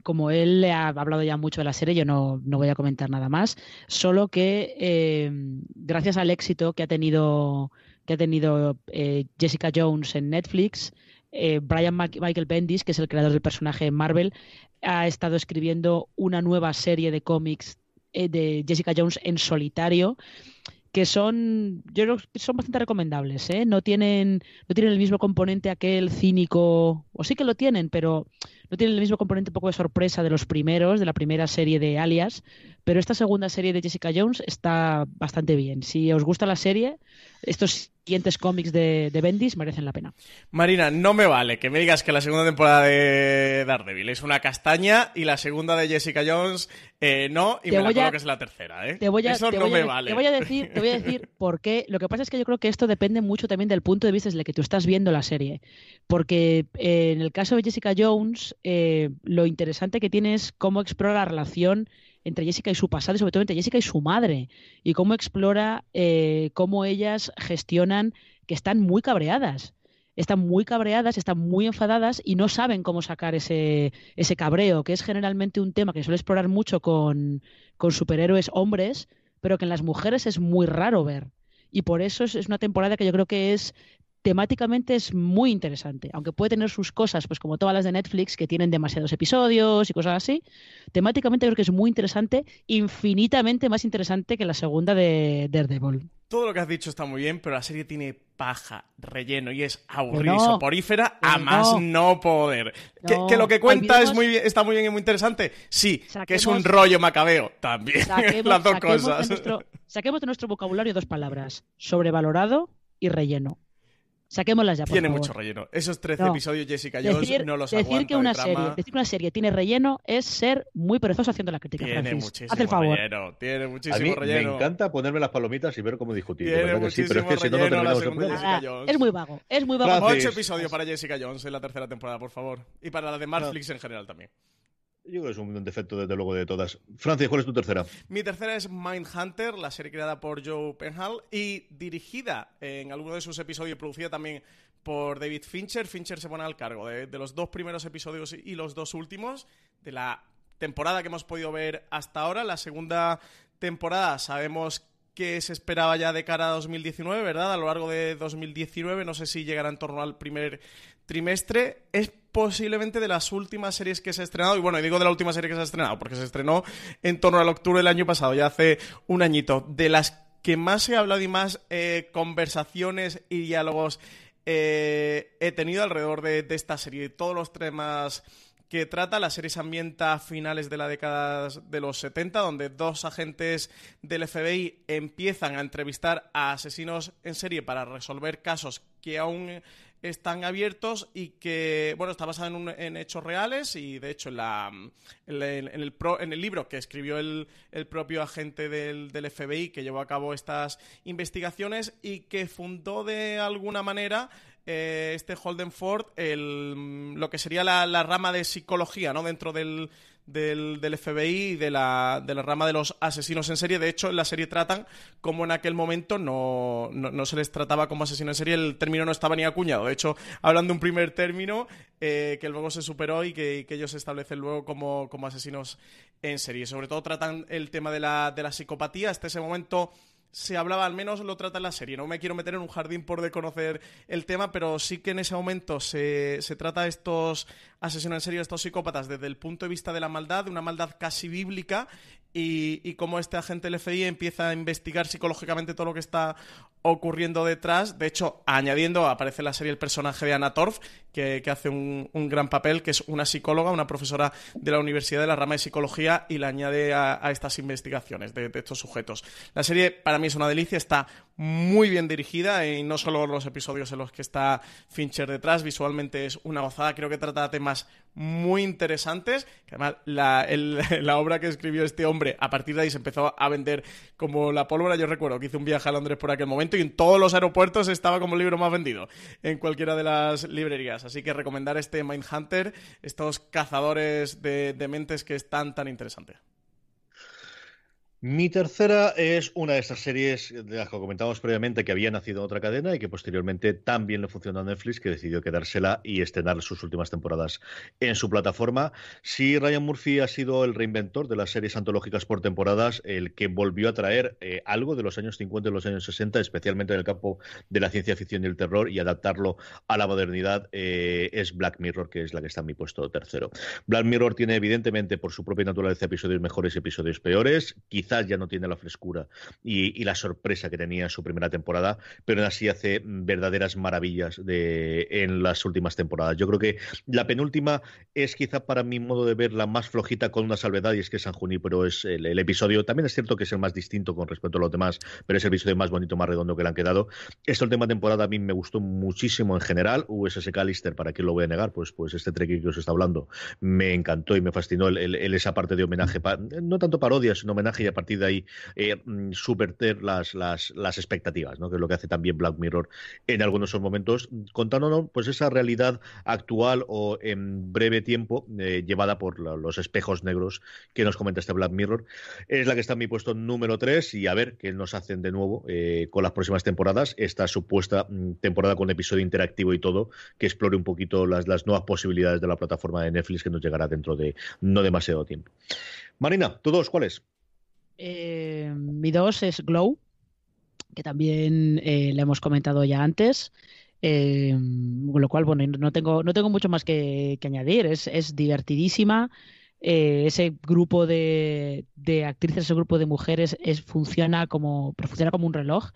Como él le ha hablado ya mucho de la serie, yo no, no voy a comentar nada más. Solo que eh, gracias al éxito que ha tenido, que ha tenido eh, Jessica Jones en Netflix, eh, Brian Michael Bendis, que es el creador del personaje en Marvel, ha estado escribiendo una nueva serie de cómics eh, de Jessica Jones en solitario que son yo creo que son bastante recomendables ¿eh? no tienen no tienen el mismo componente aquel cínico o sí que lo tienen pero no tienen el mismo componente un poco de sorpresa de los primeros de la primera serie de Alias pero esta segunda serie de Jessica Jones está bastante bien si os gusta la serie estos siguientes cómics de, de, Bendis merecen la pena. Marina, no me vale que me digas que la segunda temporada de Daredevil es una castaña y la segunda de Jessica Jones eh, no, y te me la a, coloques la tercera, ¿eh? Te voy a, Eso te no voy me vale. Te voy a decir, te voy a decir <laughs> por qué. Lo que pasa es que yo creo que esto depende mucho también del punto de vista desde el que tú estás viendo la serie. Porque eh, en el caso de Jessica Jones, eh, lo interesante que tiene es cómo explora la relación entre Jessica y su pasado y sobre todo entre Jessica y su madre y cómo explora eh, cómo ellas gestionan que están muy cabreadas están muy cabreadas, están muy enfadadas y no saben cómo sacar ese, ese cabreo, que es generalmente un tema que suele explorar mucho con, con superhéroes hombres, pero que en las mujeres es muy raro ver. Y por eso es, es una temporada que yo creo que es temáticamente es muy interesante, aunque puede tener sus cosas, pues como todas las de Netflix, que tienen demasiados episodios y cosas así, temáticamente creo que es muy interesante, infinitamente más interesante que la segunda de Daredevil. Todo lo que has dicho está muy bien, pero la serie tiene paja, relleno y es aburrida no, soporífera a no, más no poder. ¿Que, lo que cuenta olvidemos, es muy bien, está muy bien y muy interesante. Sí, saquemos, que es un rollo macabeo también. Saquemos, <laughs> las dos saquemos cosas. De nuestro, saquemos de nuestro vocabulario dos palabras: sobrevalorado y relleno. Saquémoslas ya, por Tiene favor. mucho relleno. Esos 13 No. episodios Jessica Jones Decir, no los decir aguanta que una de trama. serie, decir que una serie tiene relleno es ser muy perezoso haciendo la crítica, Tiene Francis. muchísimo Haz el favor. relleno. Tiene A muchísimo mí relleno. me encanta ponerme las palomitas y ver cómo discutir. Tiene sí, pero es que si no, no terminamos el Jones. es muy vago, es muy vago. Ocho episodios para Jessica Jones en la tercera temporada, por favor. Y para la de Netflix en general también. Yo creo que es un defecto, desde luego, de todas. Francis, ¿cuál es tu tercera? Mi tercera es Mindhunter, la serie creada por Joe Penhall y dirigida en alguno de sus episodios producida también por David Fincher. Fincher se pone al cargo de, de los dos primeros episodios y los dos últimos de la temporada que hemos podido ver hasta ahora. La segunda temporada sabemos que se esperaba ya de cara a 2019, ¿verdad? A lo largo de 2019, no sé si llegará en torno al primer trimestre. Es posiblemente de las últimas series que se ha estrenado, y bueno, digo de la última serie que se ha estrenado, porque se estrenó en torno al octubre del año pasado, ya hace un añito, de las que más he hablado y más eh, conversaciones y diálogos eh, he tenido alrededor de, de esta serie. Todos los temas que trata. La serie se ambienta a finales de la década de los 70, donde dos agentes del FBI empiezan a entrevistar a asesinos en serie para resolver casos que aún están abiertos y que, bueno, está basado en, hechos reales y, de hecho, en, la, en, el, pro, en el, libro que escribió el, el propio agente del, del, FBI que llevó a cabo estas investigaciones y que fundó de alguna manera eh, este Holden Ford el, lo que sería la, la, rama de psicología ¿no? dentro del, del, del, FBI y de la, de la rama de los asesinos en serie. De hecho, en la serie tratan como en aquel momento no, no, no se les trataba como asesino en serie, el término no estaba ni acuñado. De hecho, hablan de un primer término eh, que luego se superó y que, que ellos se establecen luego como, como, asesinos en serie. Sobre todo tratan el tema de la, de la psicopatía. Hasta ese momento se hablaba, al menos lo trata en la serie. No me quiero meter en un jardín por de conocer el tema, pero sí que en ese momento se, se trata estos asesinos en serie, estos psicópatas, desde el punto de vista de la maldad, de una maldad casi bíblica, y, cómo este agente del FBI empieza a investigar psicológicamente todo lo que está ocurriendo detrás. De hecho, añadiendo, aparece en la serie el personaje de Anna Torf, que, hace un, gran papel, que es una psicóloga, una profesora de la Universidad de la rama de psicología, y la añade a, estas investigaciones de, estos sujetos. La serie para mí es una delicia, está muy bien dirigida y no solo los episodios en los que está Fincher detrás, visualmente es una gozada, creo que trata temas muy interesantes, además la, <laughs> la obra que escribió este hombre, a partir de ahí se empezó a vender como la pólvora, yo recuerdo que hice un viaje a Londres por aquel momento y en todos los aeropuertos estaba como el libro más vendido en cualquiera de las librerías, así que recomendar este Mindhunter, estos cazadores de, de mentes que es tan tan interesante. Mi tercera es una de esas series de las que comentamos previamente que había nacido en otra cadena y que posteriormente también le funcionó a Netflix, que decidió quedársela y estrenar sus últimas temporadas en su plataforma. Si Ryan Murphy ha sido el reinventor de las series antológicas por temporadas, el que volvió a traer eh, algo de los años 50 y los años 60, especialmente en el campo de la ciencia ficción y el terror, y adaptarlo a la modernidad, eh, es Black Mirror, que es la que está en mi puesto tercero. Black Mirror tiene, evidentemente, por su propia naturaleza, episodios mejores y episodios peores. Quizá ya no tiene la frescura y, la sorpresa que tenía en su primera temporada, pero aún así hace verdaderas maravillas de, en las últimas temporadas. Yo creo que la penúltima es quizá para mi modo de ver la más flojita con una salvedad y es que San pero es el, episodio, también es cierto que es el más distinto con respecto a los demás, pero es el episodio más bonito, más redondo que le han quedado. Esta última temporada a mí me gustó muchísimo en general, USS Callister, ¿para qué lo voy a negar? Pues, pues este trek que os está hablando me encantó y me fascinó el, esa parte de homenaje, no tanto parodia, sino homenaje y a partir de ahí eh, mm, las, las, expectativas, ¿no? que es lo que hace también Black Mirror en algunos momentos, contándonos pues esa realidad actual o en breve tiempo eh, llevada por los espejos negros que nos comenta este Black Mirror. Es la que está en mi puesto número 3 y a ver qué nos hacen de nuevo eh, con las próximas temporadas, esta supuesta mm, temporada con episodio interactivo y todo, que explore un poquito las, las nuevas posibilidades de la plataforma de Netflix que nos llegará dentro de no demasiado tiempo. Marina, ¿tú dos cuáles? Eh, mi dos es Glow, que también eh, le hemos comentado ya antes. Eh, con lo cual, bueno, no tengo, no tengo mucho más que, añadir. Es, es divertidísima. ese grupo de, de, actrices, ese grupo de mujeres es, funciona como, funciona como un reloj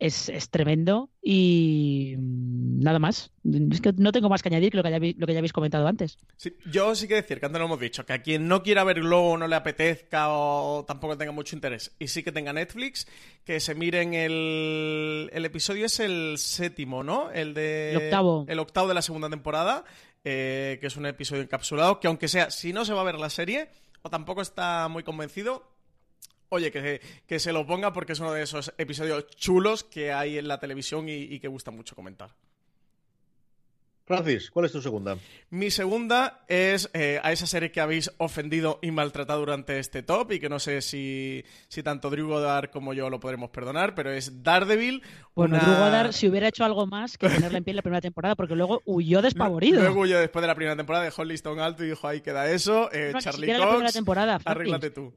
es, tremendo y mm, nada más. Es que no tengo más que añadir que lo que, ya, lo que ya habéis comentado antes. Sí, yo sí que decir, que antes lo hemos dicho, que a quien no quiera ver Globo, no le apetezca o tampoco tenga mucho interés y sí que tenga Netflix, que se miren el, el episodio es el séptimo, ¿no? El de... El octavo. El octavo de la segunda temporada, eh, que es un episodio encapsulado, que aunque sea, si no se va a ver la serie o tampoco está muy convencido, Oye, que, que, se lo ponga porque es uno de esos episodios chulos que hay en la televisión y, que gusta mucho comentar. Francis, ¿cuál es tu segunda? Mi segunda es eh, a esa serie que habéis ofendido y maltratado durante este top y que no sé si, si tanto Drew Goddard como yo lo podremos perdonar, pero es Daredevil. Bueno, Drew Goddard si hubiera hecho algo más que tenerla en pie en la primera temporada porque luego huyó despavorido. Luego huyó después de la primera temporada, dejó el listón alto y dijo ahí queda eso. Eh, Charlie Cox, arréglate tú.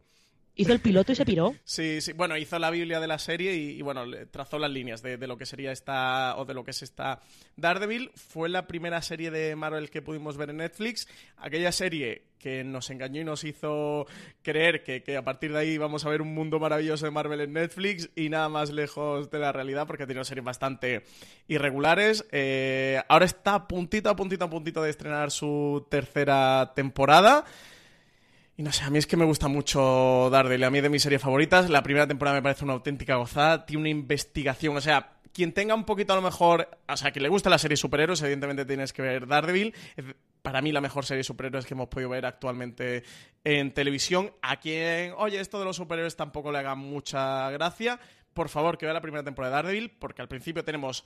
Hizo el piloto y se piró. <laughs> Sí, sí. Bueno, hizo la Biblia de la serie y, bueno, trazó las líneas de, lo que sería esta, o de lo que es esta Daredevil. Fue la primera serie de Marvel que pudimos ver en Netflix. Aquella serie que nos engañó y nos hizo creer que, a partir de ahí vamos a ver un mundo maravilloso de Marvel en Netflix y nada más lejos de la realidad porque ha tenido series bastante irregulares. Eh, ahora está puntito, a puntito, a puntito de estrenar su tercera temporada. Y no sé, a mí es que me gusta mucho Daredevil, a mí de mis series favoritas. La primera temporada me parece una auténtica gozada, tiene una investigación, o sea, quien tenga un poquito a lo mejor, o sea, que le gusta la serie superhéroes, evidentemente tienes que ver Daredevil. Para mí la mejor serie de superhéroes que hemos podido ver actualmente en televisión. A quien, oye, esto de los superhéroes tampoco le haga mucha gracia, por favor que vea la primera temporada de Daredevil, porque al principio tenemos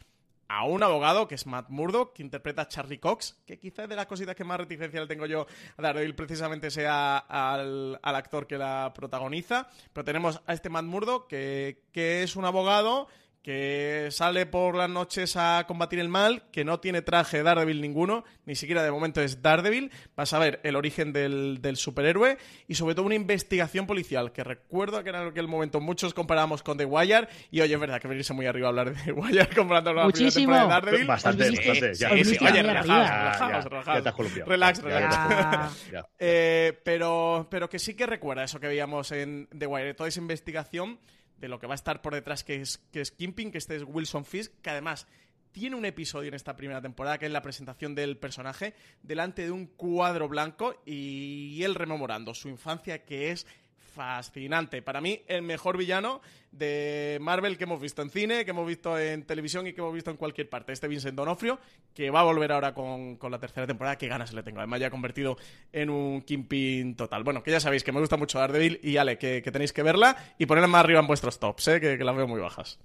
a un abogado, que es Matt Murdock, que interpreta a Charlie Cox, que quizás de las cositas que más reticencia le tengo yo a Daredevil precisamente sea al, actor que la protagoniza. Pero tenemos a este Matt Murdock, que, que es un abogado que sale por las noches a combatir el mal, que no tiene traje Daredevil ninguno, ni siquiera de momento es Daredevil, vas a ver el origen del, superhéroe y sobre todo una investigación policial, que recuerdo que en aquel momento muchos comparábamos con The Wire y oye, es verdad que venirse muy arriba a hablar de The <laughs> Wire comparando la Muchísimo. primera temporada de Daredevil. Bastante, bastante. Ya, oye, relajaos, relajaos, Relax, relax. Eh, pero, pero que sí que recuerda eso que veíamos en The Wire, toda esa investigación de lo que va a estar por detrás, que es, que es Kimping, que este es Wilson Fisk, que además tiene un episodio en esta primera temporada, que es la presentación del personaje, delante de un cuadro blanco y él rememorando su infancia, que es fascinante. Para mí, el mejor villano de Marvel que hemos visto en cine, que hemos visto en televisión y que hemos visto en cualquier parte. Este Vincent Donofrio, que va a volver ahora con, la tercera temporada. Qué ganas le tengo. Además, ya ha convertido en un Kingpin total. Bueno, que ya sabéis que me gusta mucho Daredevil y Ale, que, tenéis que verla y ponerla más arriba en vuestros tops, ¿eh? que, que las veo muy bajas.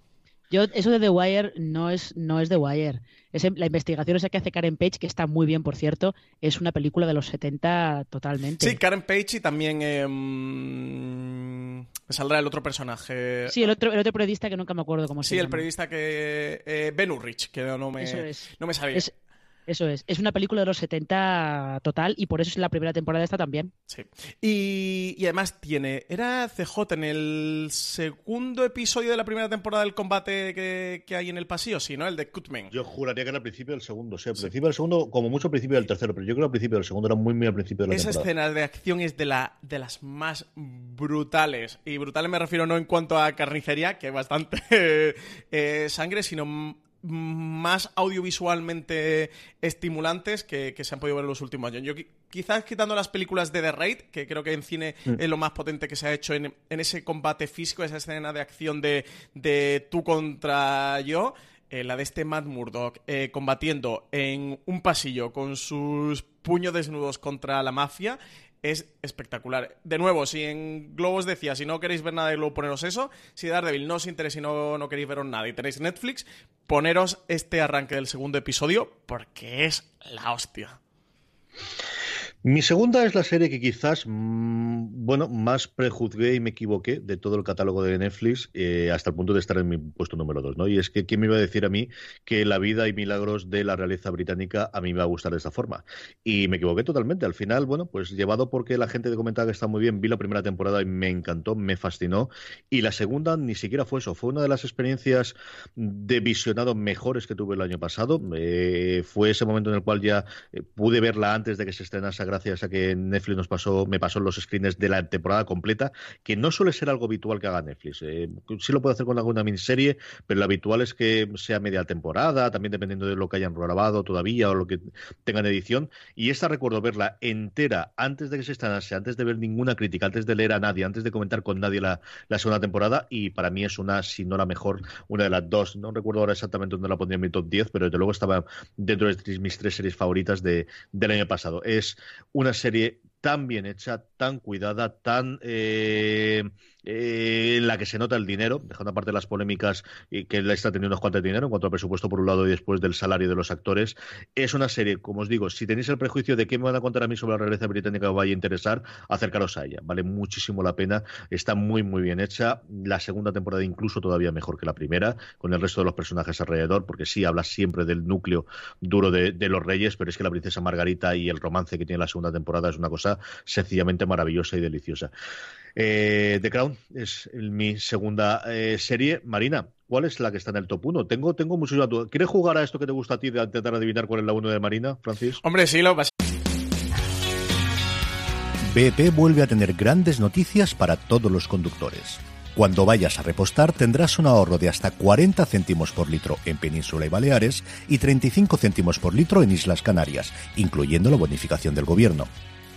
Yo, eso de The Wire no es, no es The Wire. Es, la investigación esa que hace Karen Page, que está muy bien, por cierto, es una película de los 70 totalmente. Sí, Karen Page y también em, me saldrá el otro personaje. Sí, el otro, el otro periodista que nunca me acuerdo cómo se llama. Sí, el periodista que... Eh, ben Urrich, que no me, no me sabía. Eso es. Es una película de los 70 total y por eso es la primera temporada de esta también. Sí. Y, además tiene. Era CJ en el segundo episodio de la primera temporada del combate que, hay en el pasillo, sí, ¿no? El de Kutman. Yo juraría que era al principio del segundo. Sí, al principio del segundo, como mucho al principio del tercero, pero yo creo que al principio del segundo era muy, muy al principio de la Esa escena de acción es de, la, de las más brutales. Y brutales me refiero no en cuanto a carnicería, que bastante <laughs> eh, sangre, sino más audiovisualmente estimulantes que, se han podido ver en los últimos años. Yo quizás quitando las películas de The Raid, que creo que en cine mm. es lo más potente que se ha hecho en, ese combate físico, esa escena de acción de, de tú contra yo, eh, la de este Matt Murdock eh, combatiendo en un pasillo con sus puños desnudos contra la mafia, es espectacular. De nuevo, si en Globos decía, si no queréis ver nada de Globo, poneros eso. Si Daredevil no os interesa y no, no queréis veros nada y tenéis Netflix, poneros este arranque del segundo episodio porque es la hostia. Mi segunda es la serie que quizás, mm, bueno, más prejuzgué y me equivoqué de todo el catálogo de Netflix eh, hasta el punto de estar en mi puesto número dos, ¿no? Y es que, ¿quién me iba a decir a mí que la vida y milagros de la realeza británica a mí me va a gustar de esta forma? Y me equivoqué totalmente. Al final, bueno, pues llevado porque la gente comentaba que está muy bien, vi la primera temporada y me encantó, me fascinó. Y la segunda ni siquiera fue eso, fue una de las experiencias de visionado mejores que tuve el año pasado. Eh, fue ese momento en el cual ya eh, pude verla antes de que se estrenase gracias a que Netflix nos pasó, me pasó los screens de la temporada completa, que no suele ser algo habitual que haga Netflix. Eh, sí lo puede hacer con alguna miniserie, pero lo habitual es que sea media temporada, también dependiendo de lo que hayan grabado todavía o lo que tengan edición. Y esta recuerdo verla entera antes de que se estrenase, antes de ver ninguna crítica, antes de leer a nadie, antes de comentar con nadie la, segunda temporada. Y para mí es una, si no la mejor, una de las dos. No recuerdo ahora exactamente dónde la pondría en mi top 10, pero desde luego estaba dentro de mis tres series favoritas de, del año pasado. Es una serie tan bien hecha, tan cuidada, tan eh, eh, en la que se nota el dinero, dejando aparte las polémicas y que la está teniendo unos cuantos de dinero en cuanto al presupuesto por un lado y después del salario de los actores. Es una serie, como os digo, si tenéis el prejuicio de qué me van a contar a mí sobre la realeza británica que os vaya a interesar, acercaros a ella. Vale muchísimo la pena, está muy, muy bien hecha. La segunda temporada incluso todavía mejor que la primera, con el resto de los personajes alrededor, porque sí, habla siempre del núcleo duro de, de los reyes, pero es que la princesa Margarita y el romance que tiene la segunda temporada es una cosa sencillamente maravillosa y deliciosa. Eh, The Crown es mi segunda eh, serie. Marina, ¿cuál es la que está en el top 1? Tengo, tengo muchos dudas. ¿Quieres jugar a esto que te gusta a ti de intentar adivinar cuál es la 1 de Marina, Francis? Hombre, sí, lo vas. BP vuelve a tener grandes noticias para todos los conductores. Cuando vayas a repostar tendrás un ahorro de hasta 40 céntimos por litro en Península y Baleares y 35 céntimos por litro en Islas Canarias, incluyendo la bonificación del gobierno.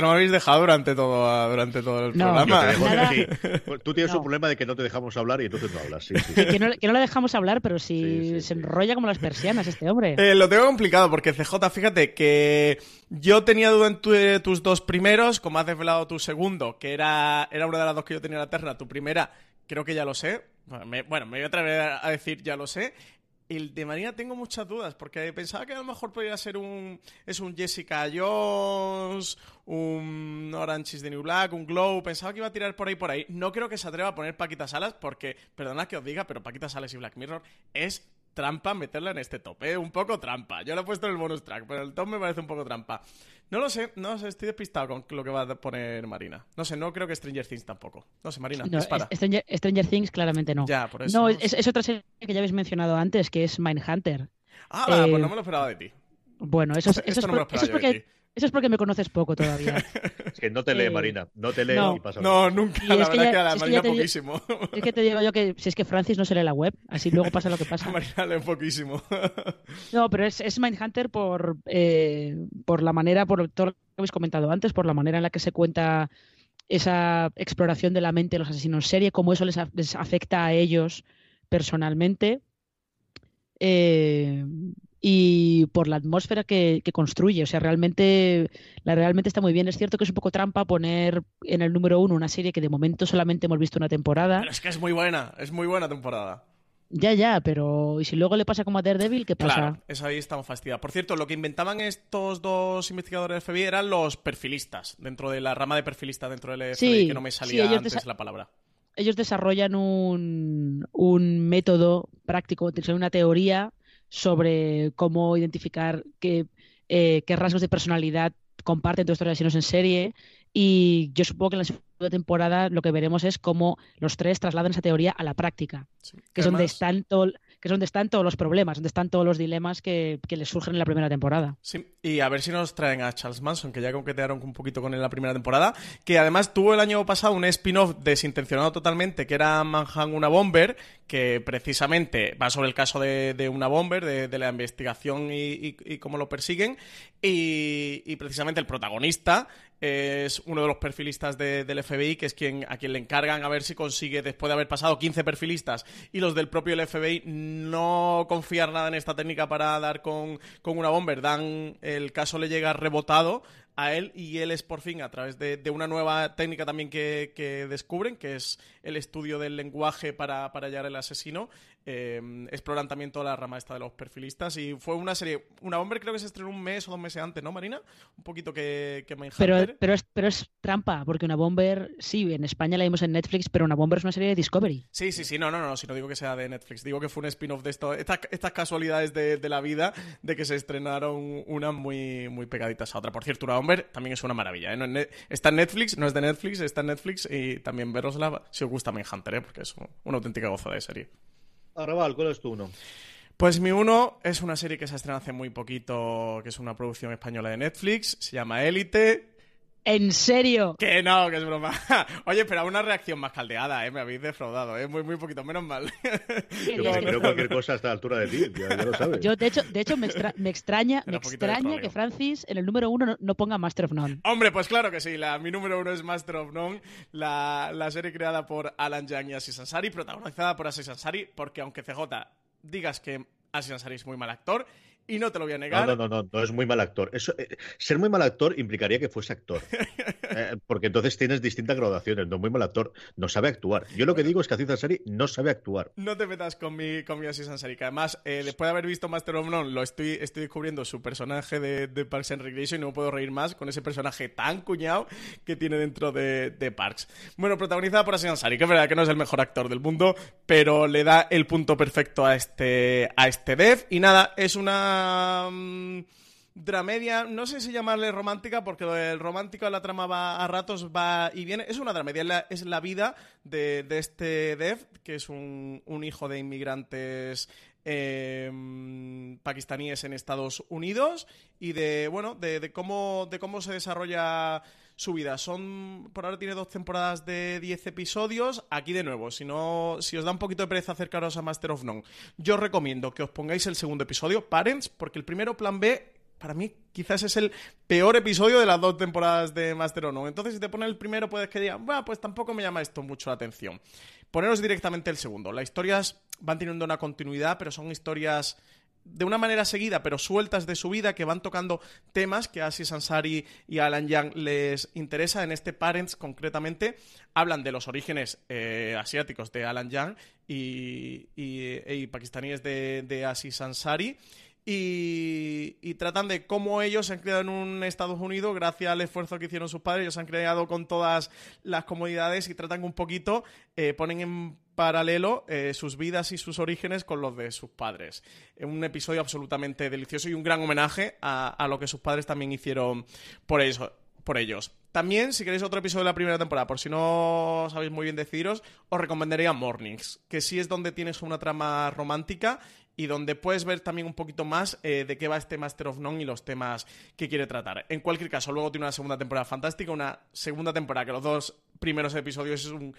No me habéis dejado durante todo, durante todo el No, programa. Aquí. Tú tienes No. un problema de que no te dejamos hablar y entonces no hablas. Sí, sí. Que, <laughs> que no, que no le dejamos hablar, pero si Sí, sí, se sí. enrolla como las persianas este hombre. Eh, lo tengo complicado porque CJ, fíjate que yo tenía duda en tu- eh, tus dos primeros, como has desvelado tu segundo, que era, era una de las dos que yo tenía en la terna. Tu primera, creo que ya lo sé. Bueno, me, bueno, me voy a atrever a decir ya lo sé. El de Marina tengo muchas dudas, porque pensaba que a lo mejor podría ser un. Es un Jessica Jones, un Orange is the New Black, un Glow. Pensaba que iba a tirar por ahí por ahí. No creo que se atreva a poner Paquita Salas, porque, perdonad que os diga, pero Paquita Salas y Black Mirror es trampa meterla en este top, ¿eh? Un poco trampa. Yo lo he puesto en el bonus track, pero el top me parece un poco trampa. No lo sé, no sé, estoy despistado con lo que va a poner Marina. No sé, no creo que Stranger Things tampoco. No sé, Marina, No, dispara. Stranger, Stranger Things claramente no. Ya, por eso. No, no es, es otra serie que ya habéis mencionado antes, que es Mindhunter. Ah, va, eh, pues no me lo esperaba de ti. Bueno, eso es, eso es no me lo por- eso es esperaba yo de porque, eso es porque me conoces poco todavía. <laughs> Es que no te lee, Eh, Marina. No te lee no. y pasa No, nunca, Y la es que verdad ya- que a la que Marina poquísimo. es que te digo yo que si es que Francis no se lee la web, así luego pasa lo que A <laughs> pasa. Marina lee poquísimo. <laughs> No, pero es, es Mindhunter por, eh, por la manera, por todo lo que habéis comentado antes, por la manera en la que se cuenta esa exploración de la mente de los asesinos en serie, cómo eso les, a- les afecta a ellos personalmente. eh, y por la atmósfera que, que construye. O sea, realmente, la, realmente está muy bien. Es cierto que es un poco trampa poner en el número uno una serie que de momento solamente hemos visto una temporada. Pero es que es muy buena, es muy buena temporada. Ya, ya, pero ¿y si luego le pasa como a Daredevil? ¿Qué pasa? Claro, eso ahí estamos fastidiados. Por cierto, lo que inventaban estos dos investigadores del FBI eran los perfilistas, dentro de la rama de perfilistas dentro del FBI, Sí, que no me salía antes la palabra. ellos desarrollan un, un método práctico, una teoría sobre cómo identificar qué, eh, qué rasgos de personalidad comparten todos estos asesinos en serie. Y yo supongo que en la segunda temporada lo que veremos es cómo los tres trasladan esa teoría a la práctica, Sí. que es, donde están es donde están todos los problemas, donde están todos los dilemas que, que les surgen en la primera temporada. Sí, y a ver si nos traen a Charles Manson, que ya coquetearon un poquito con él en la primera temporada, que además tuvo el año pasado un spin-off desintencionado totalmente, que era Manhunt una Bomber, que precisamente va sobre el caso de, de una Bomber, de, la investigación y, cómo lo persiguen, y precisamente el protagonista es uno de los perfilistas de- del FBI, que es quien a quien le encargan a ver si consigue, después de haber pasado 15 perfilistas y los del propio FBI, no confiar nada en esta técnica para dar con, con una bomber. Dan, el caso le llega rebotado a él y él es por fin, a través de, de una nueva técnica también que, que descubren, que es el estudio del lenguaje para, para hallar el asesino, eh, exploran también toda la rama esta de los perfilistas y fue una serie, una bomber creo que se estrenó un mes o dos meses antes, ¿no, Marina? Un poquito que, que. Pero, pero, es, pero es trampa, porque una Bomber, sí, en España la vimos en Netflix, pero una Bomber es una serie de Discovery. Sí, sí, sí, no, no, no, si no digo que sea de Netflix, digo que fue un spin-off de esto, estas, estas casualidades de, de la vida, de que se estrenaron unas muy, muy pegaditas a otra. Por cierto, una Bomber también es una maravilla, ¿eh? No es ne- está en Netflix, no es de Netflix, está en Netflix y también verosla si os gusta Mindhunter, ¿eh? Porque es un- una auténtica goza de serie. Arrabal, ¿cuál es tu uno? Pues mi uno es una serie que se estrenó hace muy poquito, que es una producción española de Netflix, se llama Élite. ¿En serio? Que no, que es broma. <laughs> Oye, pero una reacción más caldeada, ¿eh? Me habéis defraudado, ¿eh? Muy, muy poquito, menos mal. Yo me creo cualquier cosa a esta altura de ti, ya, ya lo sabes. Yo, de hecho, de hecho me, extra- me extraña, me extraña que Francis en el número uno no, no ponga Master of None. Hombre, pues claro que sí. La, mi número uno es Master of None, la, la serie creada por Alan Yang y Aziz Ansari, protagonizada por Aziz Ansari, porque aunque CJ digas que Aziz Ansari es muy mal actor, y no te lo voy a negar, No, no, no, no, no es muy mal actor. Eso, eh, ser muy mal actor implicaría que fuese actor. <laughs> Eh, porque entonces tienes distintas graduaciones. No muy mal actor, no sabe actuar. Yo lo que digo es que Aziz Ansari no sabe actuar. No te metas con mi, con mi Aziz Ansari, que además, eh, después de haber visto Master of None, lo estoy, estoy descubriendo su personaje de, de Parks and Recreation y no puedo reír más con ese personaje tan cuñado que tiene dentro de, de Parks. Bueno, protagonizada por Aziz Ansari, que es verdad que no es el mejor actor del mundo, pero le da el punto perfecto a este, a este dev. Y nada, es una... mm, dramedia, no sé si llamarle romántica, porque el romántico de la trama va a ratos, va y viene. Es una dramedia, es la, vida de, este Dev, que es un, hijo de inmigrantes em, pakistaníes en Estados Unidos y de bueno de, cómo de cómo se desarrolla su vida. Son, por ahora tiene dos temporadas de 10 episodios. Aquí de nuevo, si no, si os da un poquito de pereza acercaros a Master of None, yo os recomiendo que os pongáis el segundo episodio, Parents, porque el primero, plan B, para mí quizás es el peor episodio de las dos temporadas de Master of None. Entonces, si te pones el primero, puedes que digan, bueno, pues tampoco me llama esto mucho la atención. Poneros directamente el segundo. Las historias van teniendo una continuidad, pero son historias de una manera seguida, pero sueltas de su vida, que van tocando temas que a Asis Ansari y Alan Young les interesa. En este Parents, concretamente, hablan de los orígenes eh, asiáticos de Alan Young y, y, pakistaníes de, de Asis Ansari. Y, tratan de cómo ellos se han creado en un Estados Unidos gracias al esfuerzo que hicieron sus padres. Ellos se han creado con todas las comodidades y tratan un poquito, eh, ponen en paralelo eh, sus vidas y sus orígenes con los de sus padres. Un episodio absolutamente delicioso y un gran homenaje a, lo que sus padres también hicieron por, eso, por ellos. También, si queréis otro episodio de la primera temporada, por si no sabéis muy bien deciros, os recomendaría Mornings, que sí es donde tienes una trama romántica y donde puedes ver también un poquito más eh, de qué va este Master of None y los temas que quiere tratar. En cualquier caso, luego tiene una segunda temporada fantástica, una segunda temporada que los dos primeros episodios es un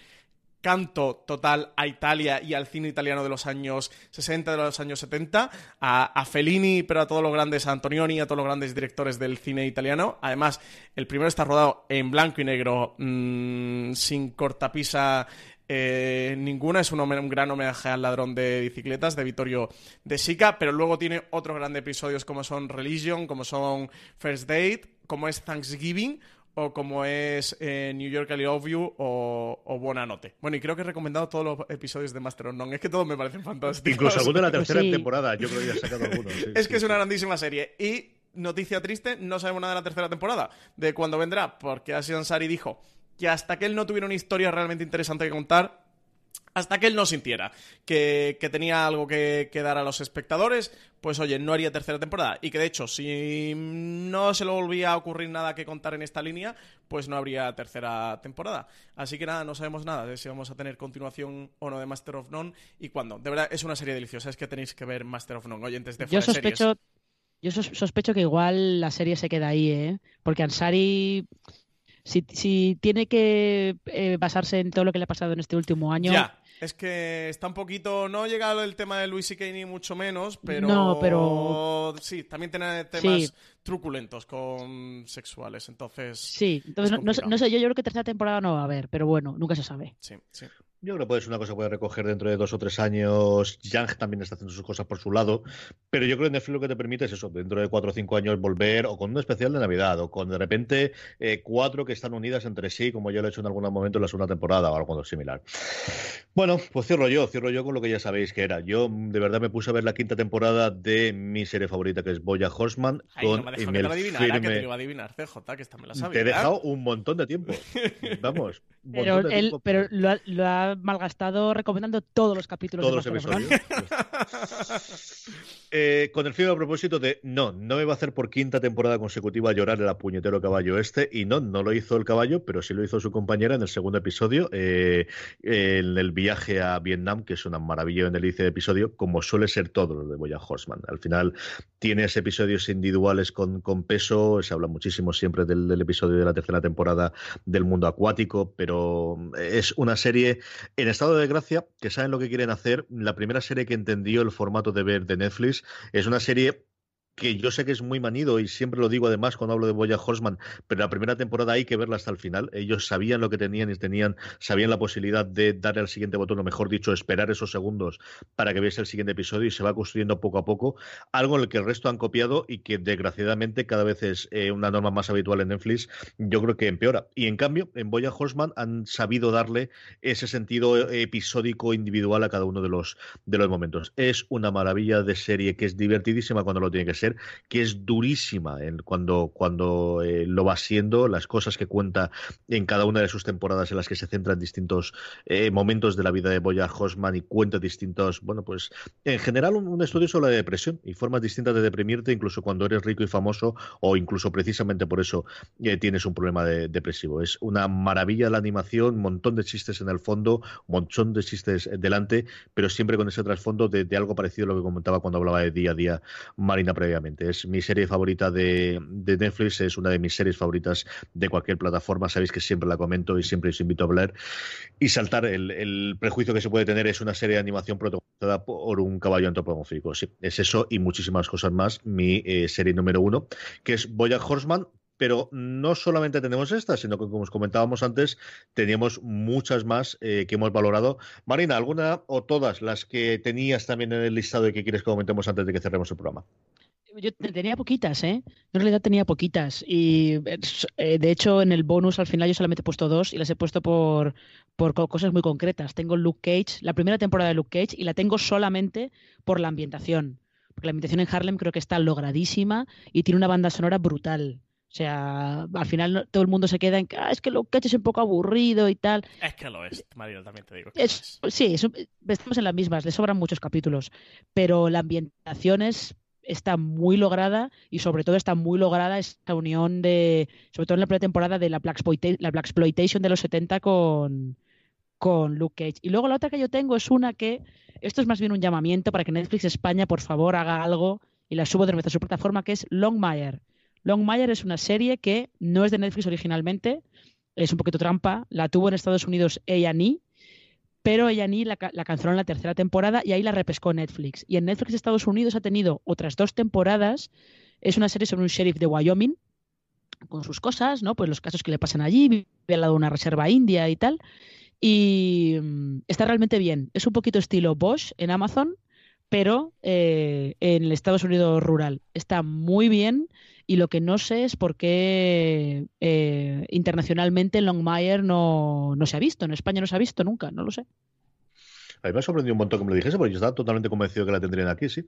canto total a Italia y al cine italiano de los años 60, de los años 70, a, Fellini, pero a todos los grandes, a Antonioni, a todos los grandes directores del cine italiano. Además, el primero está rodado en blanco y negro, mm, sin cortapisa eh, ninguna, es un, gran homenaje al ladrón de bicicletas de Vittorio De Sica, pero luego tiene otros grandes episodios como son Religion, como son First Date, como es Thanksgiving o como es eh, New York I Love You o, o Buena Note. Bueno, y creo que he recomendado todos los episodios de Master of None. Es que todos me parecen fantásticos. Incluso alguno de la tercera temporada, yo creo que ya sacado algunos. es que es una grandísima serie. Y, noticia triste, no sabemos nada de la tercera temporada, de cuándo vendrá, porque Asian Sari dijo que hasta que él no tuviera una historia realmente interesante que contar, hasta que él no sintiera que, tenía algo que, dar a los espectadores, pues oye, no haría tercera temporada. Y que de hecho, si no se le volvía a ocurrir nada que contar en esta línea, pues no habría tercera temporada. Así que nada, no sabemos nada de si vamos a tener continuación o no de Master of None y cuándo. De verdad, es una serie deliciosa, es que tenéis que ver Master of None, oyentes de Yo sospecho, Yo sospecho que igual la serie se queda ahí, ¿eh? Porque Ansari si, tiene que eh, basarse en todo lo que le ha pasado en este último año. Ya, es que está un poquito. No ha llegado el tema de Luis y ni mucho menos, pero. No, pero. Sí, también tiene temas truculentos con sexuales, entonces. Sí, entonces no, sé, yo, yo creo que tercera temporada no va a haber, pero bueno, nunca se sabe. Sí, sí. Yo creo que puede ser una cosa que puede recoger dentro de dos o tres años. Yang también está haciendo sus cosas por su lado. Pero yo creo que Netflix lo que te permite es eso, dentro de cuatro o cinco años volver o con un especial de Navidad o con de repente eh, cuatro que están unidas entre sí, como yo lo he hecho en algún momento en la segunda temporada o algo similar. Bueno, pues cierro yo, cierro yo con lo que ya sabéis que era. Yo de verdad me puse a ver la quinta temporada de mi serie favorita que es Boya Horseman. con no me que te adivinar, que te iba a adivinar, CJ, que esta me la sabía. Te he dejado un montón de tiempo. <laughs> Vamos. Pero, él, pero lo, ha, malgastado recomendando todos los capítulos. Todos los episodios. <laughs> Eh, con el fin a propósito de no, no me va a hacer por quinta temporada consecutiva llorar el puñetero caballo este. Y no, no lo hizo el caballo, pero sí lo hizo su compañera en el segundo episodio, eh, en el viaje a Vietnam, que es una maravilla en el de episodio, como suele ser todo lo de Boya Horseman. Al final tienes episodios individuales con, con peso, se habla muchísimo siempre del, del episodio de la tercera temporada del mundo acuático, pero es una serie en estado de gracia que saben lo que quieren hacer. La primera serie que entendió el formato de ver de Netflix es una serie que yo sé que es muy manido y siempre lo digo además cuando hablo de Boya Horseman, pero la primera temporada hay que verla hasta el final. Ellos sabían lo que tenían y tenían, sabían la posibilidad de darle al siguiente botón, o mejor dicho, esperar esos segundos para que viese el siguiente episodio y se va construyendo poco a poco, algo en el que el resto han copiado y que desgraciadamente cada vez es eh, una norma más habitual en Netflix, yo creo que empeora. Y en cambio, en Boya Horseman han sabido darle ese sentido episódico individual a cada uno de los, de los momentos. Es una maravilla de serie que es divertidísima cuando lo tiene que ser que es durísima en, cuando, cuando eh, lo va siendo, las cosas que cuenta en cada una de sus temporadas en las que se centran distintos eh, momentos de la vida de Boya Hosman y cuenta distintos, bueno, pues en general un, estudio sobre la depresión y formas distintas de deprimirte, incluso cuando eres rico y famoso o incluso precisamente por eso eh, tienes un problema depresivo. Es una maravilla la animación, un montón de chistes en el fondo, un montón de chistes delante, pero siempre con ese trasfondo de, algo parecido a lo que comentaba cuando hablaba de día a día Marina Es mi serie favorita de, Netflix, es una de mis series favoritas de cualquier plataforma. Sabéis que siempre la comento y siempre os invito a hablar. Y saltar el, prejuicio que se puede tener es una serie de animación protagonizada por un caballo antropomórfico. Sí, es eso y muchísimas cosas más. Mi eh, serie número uno, que es Boya Horseman, pero no solamente tenemos esta, sino que, como os comentábamos antes, teníamos muchas más eh, que hemos valorado. Marina, ¿alguna o todas las que tenías también en el listado y que quieres que comentemos antes de que cerremos el programa? Yo tenía poquitas, ¿eh? en realidad tenía poquitas. Y eh, de hecho, en el bonus al final yo solamente he puesto dos y las he puesto por, por cosas muy concretas. Tengo Luke Cage, la primera temporada de Luke Cage, y la tengo solamente por la ambientación. Porque la ambientación en Harlem creo que está logradísima y tiene una banda sonora brutal. O sea, al final todo el mundo se queda en que ah, es que lo que es un poco aburrido y tal. Es que lo es, Mario, también te digo. Sí, estamos en las mismas, le sobran muchos capítulos, pero la ambientación está muy lograda y sobre todo está muy lograda esta unión de, sobre todo en la pretemporada de la Black, la Black Exploitation de los 70 con, con Luke Cage. Y luego la otra que yo tengo es una que, esto es más bien un llamamiento para que Netflix España, por favor, haga algo y la subo de nuestra su plataforma, que es Longmire. Longmire es una serie que no es de Netflix originalmente, es un poquito trampa, la tuvo en Estados Unidos A&E, pero A&E la, la canceló en la tercera temporada y ahí la repescó Netflix. Y en Netflix Estados Unidos ha tenido otras dos temporadas, es una serie sobre un sheriff de Wyoming, con sus cosas, ¿no? Pues los casos que le pasan allí, vive al lado de una reserva india y tal. Y mm, está realmente bien. Es un poquito estilo Bosch en Amazon, pero eh, en el Estados Unidos rural. Está muy bien y lo que no sé es por qué eh, internacionalmente Longmire no, no se ha visto, en España no se ha visto nunca, no lo sé. A mí me ha sorprendido un montón que me lo dijese, porque yo estaba totalmente convencido que la tendrían aquí, sí.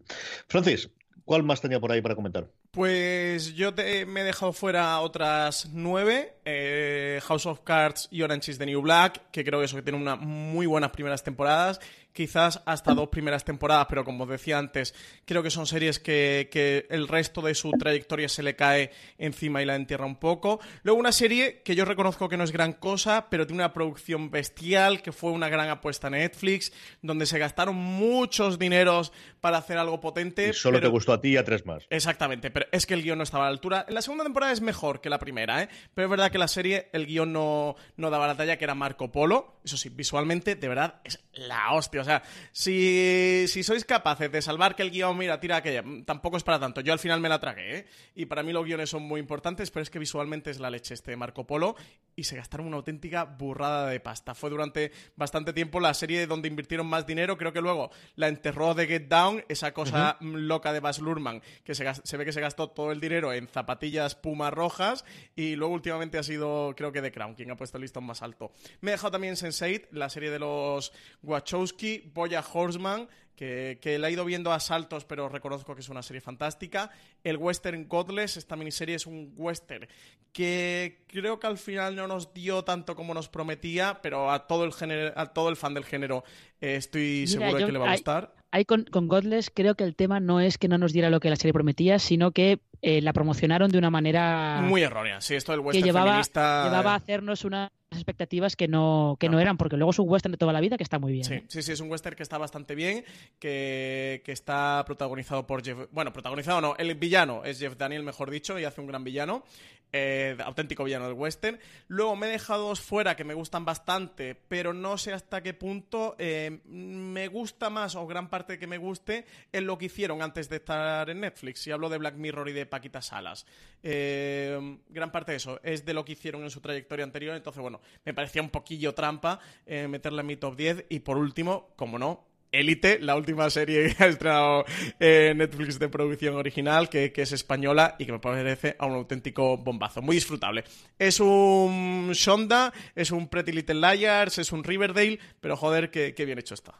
Francis, ¿cuál más tenía por ahí para comentar? Pues yo me he dejado fuera otras nueve. Eh, House of Cards y Orange is the New Black, que creo que eso que tiene unas muy buenas primeras temporadas quizás hasta dos primeras temporadas, pero como os decía antes, creo que son series que, que, el resto de su trayectoria se le cae encima y la entierra un poco. Luego una serie que yo reconozco que no es gran cosa, pero tiene una producción bestial, que fue una gran apuesta en Netflix, donde se gastaron muchos dineros para hacer algo potente. Y solo te gustó a ti y a tres más. Exactamente, pero es que el guion no estaba a la altura. La segunda temporada es mejor que la primera, ¿eh? pero es verdad que la serie, el guion no, no daba la talla, que era Marco Polo. Eso sí, visualmente, de verdad, es la hostia. O sea, si, si sois capaces de salvar que el guion, mira, tira aquella, mm, tampoco es para tanto. Yo al final me la tragué, ¿eh? Y para mí los guiones son muy importantes, pero es que visualmente es la leche este Marco Polo y se gastaron una auténtica burrada de pasta. Fue durante bastante tiempo la serie donde invirtieron más dinero. Creo que luego la enterró de Get Down, esa cosa loca de Bas Lurman, que se, se, ve que se gastó todo el dinero en zapatillas pumas rojas. Y luego últimamente ha sido, creo que The Crown, quien ha puesto el listón más alto. Me he dejado también Sense8, la serie de los Wachowski, Boya Horseman, que, que la he ido viendo a saltos, pero reconozco que es una serie fantástica. El Western Godless, esta miniserie es un western que creo que al final no nos dio tanto como nos prometía, pero a todo el, género, a todo el fan del género eh, estoy seguro de que le va a gustar. Hay, con, Godless creo que el tema no es que no nos diera lo que la serie prometía, sino que eh, la promocionaron de una manera... Muy errónea, sí, esto del western que llevaba, feminista... llevaba a hacernos una expectativas que no, que no. eran, porque luego es un western de toda la vida que está muy bien. Sí, ¿eh? sí, sí, es un western que está bastante bien, que, que, está protagonizado por Jeff. Bueno, protagonizado no, el villano es Jeff Daniel, mejor dicho, y hace un gran villano. Eh, auténtico villano del western. Luego me he dejado dos fuera que me gustan bastante, pero no sé hasta qué punto eh, me gusta más, o gran parte de que me guste, en lo que hicieron antes de estar en Netflix. Y hablo de Black Mirror y de Paquita Salas. gran parte de eso es de lo que hicieron en su trayectoria anterior, entonces, bueno, me parecía un poquillo trampa eh, meterla en mi top 10. Y por último, como no, Élite, la última serie que <laughs> ha estrenado eh, Netflix de producción original, que, es española y que me parece a un auténtico bombazo. Muy disfrutable. Es un Shonda, es un Pretty Little Liars, es un Riverdale, pero joder, qué bien hecho está.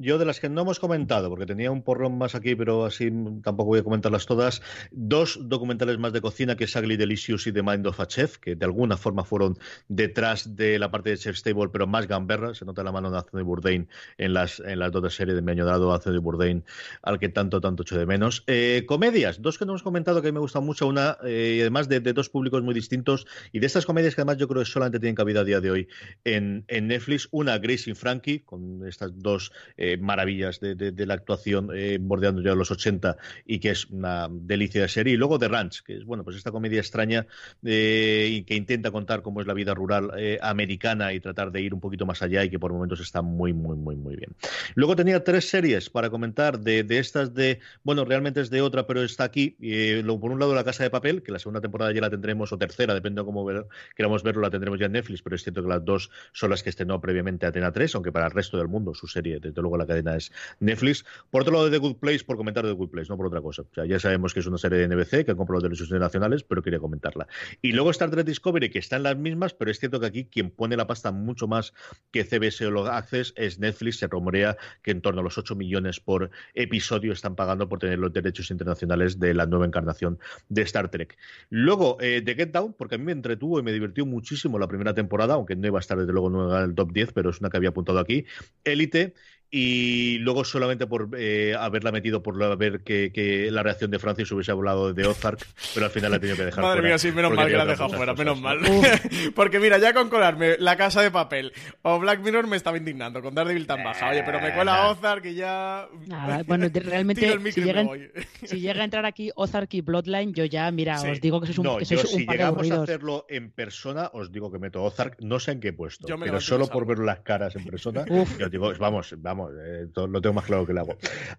Yo de las que no hemos comentado, porque tenía un porrón más aquí, pero así tampoco voy a comentarlas todas, dos documentales más de cocina, que es Ugly Delicious y The Mind of a Chef, que de alguna forma fueron detrás de la parte de Chef's Table, pero más gamberra, se nota la mano de Anthony Bourdain en las, en las dos series de mi año dado, Anthony Bourdain, al que tanto, tanto echo de menos. Eh, comedias, dos que no hemos comentado que me gustan mucho, una, eh, además de, dos públicos muy distintos, y de estas comedias que además yo creo que solamente tienen cabida a día de hoy en, en Netflix, una Grace y Frankie, con estas dos... Eh, eh, maravillas de, la actuación eh, bordeando ya los 80 y que es una delicia de serie. Y luego The Ranch, que es bueno, pues esta comedia extraña eh, que intenta contar cómo es la vida rural americana y tratar de ir un poquito más allá y que por momentos está muy, muy, muy, muy bien. Luego tenía tres series para comentar de, estas de, bueno, realmente es de otra, pero está aquí. por un lado, La Casa de Papel, que la segunda temporada ya la tendremos, o tercera, depende de cómo queramos verlo, la tendremos ya en Netflix, pero es cierto que las dos son las que estrenó previamente Atena 3, aunque para el resto del mundo su serie, desde luego la cadena es Netflix. Por otro lado, The Good Place, por comentar de The Good Place, no por otra cosa. O sea, ya sabemos que es una serie de NBC que ha comprado los derechos internacionales, pero quería comentarla. Y luego Star Trek Discovery, que está en las mismas, pero es cierto que aquí quien pone la pasta mucho más que CBS o Access es Netflix. Se rumorea que en torno a los 8 millones por episodio están pagando por tener los derechos internacionales de la nueva encarnación de Star Trek. Luego, eh, The Get Down, porque a mí me entretuvo y me divirtió muchísimo la primera temporada, aunque no iba a estar desde luego en el top 10, pero es una que había apuntado aquí. Élite y luego solamente por eh, haberla metido por ver que, la reacción de Francis hubiese hablado de Ozark, pero al final la he tenido que dejar Madre fuera. mía, sí, menos mal que la he dejado fuera, menos mal. <laughs> porque mira, ya con colarme La Casa de Papel o Black Mirror me estaba indignando con Daredevil tan baja. Oye, pero me cuela Ozark y ya... Nada, bueno, realmente si llega, si llega, a entrar aquí Ozark y Bloodline, yo ya, mira, os digo que es un, no, que yo, un si llegamos a hacerlo en persona, os digo que meto Ozark, no sé en qué puesto, pero solo por ver las caras en persona, <laughs> yo digo, vamos, vamos, eh, todo, lo tengo más claro que le hago.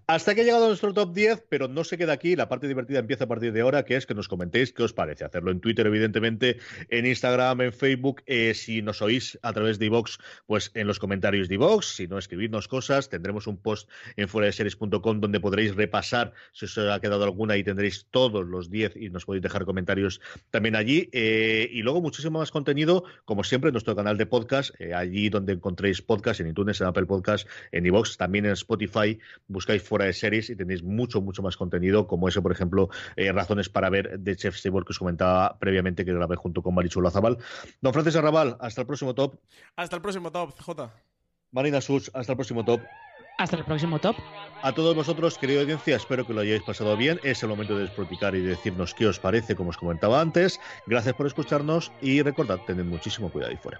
Hasta que ha llegado nuestro top 10, pero no se queda aquí. La parte divertida empieza a partir de ahora, que es que nos comentéis qué os parece. Hacerlo en Twitter, evidentemente, en Instagram, en Facebook. Eh, si nos oís a través de iVox, pues en los comentarios de iVox. Si no, escribirnos cosas. Tendremos un post en fuera de series.com donde podréis repasar si os ha quedado alguna y tendréis todos los 10 y nos podéis dejar comentarios también allí. Eh, y luego muchísimo más contenido, como siempre, en nuestro canal de podcast, eh, allí donde encontréis podcast, en iTunes, en Apple Podcast, en iVox, también en Spotify, buscáis fuera de series y tenéis mucho, mucho más contenido, como eso, por ejemplo, eh, razones para ver de Chef Stable que os comentaba previamente que grabé junto con Marichu Lazabal. Don Francis Arrabal, hasta el próximo top. Hasta el próximo top, J. Marina Sus, hasta el próximo top. Hasta el próximo top. A todos vosotros, querida audiencia, espero que lo hayáis pasado bien. Es el momento de desproticar y de decirnos qué os parece, como os comentaba antes. Gracias por escucharnos y recordad, tened muchísimo cuidado ahí fuera.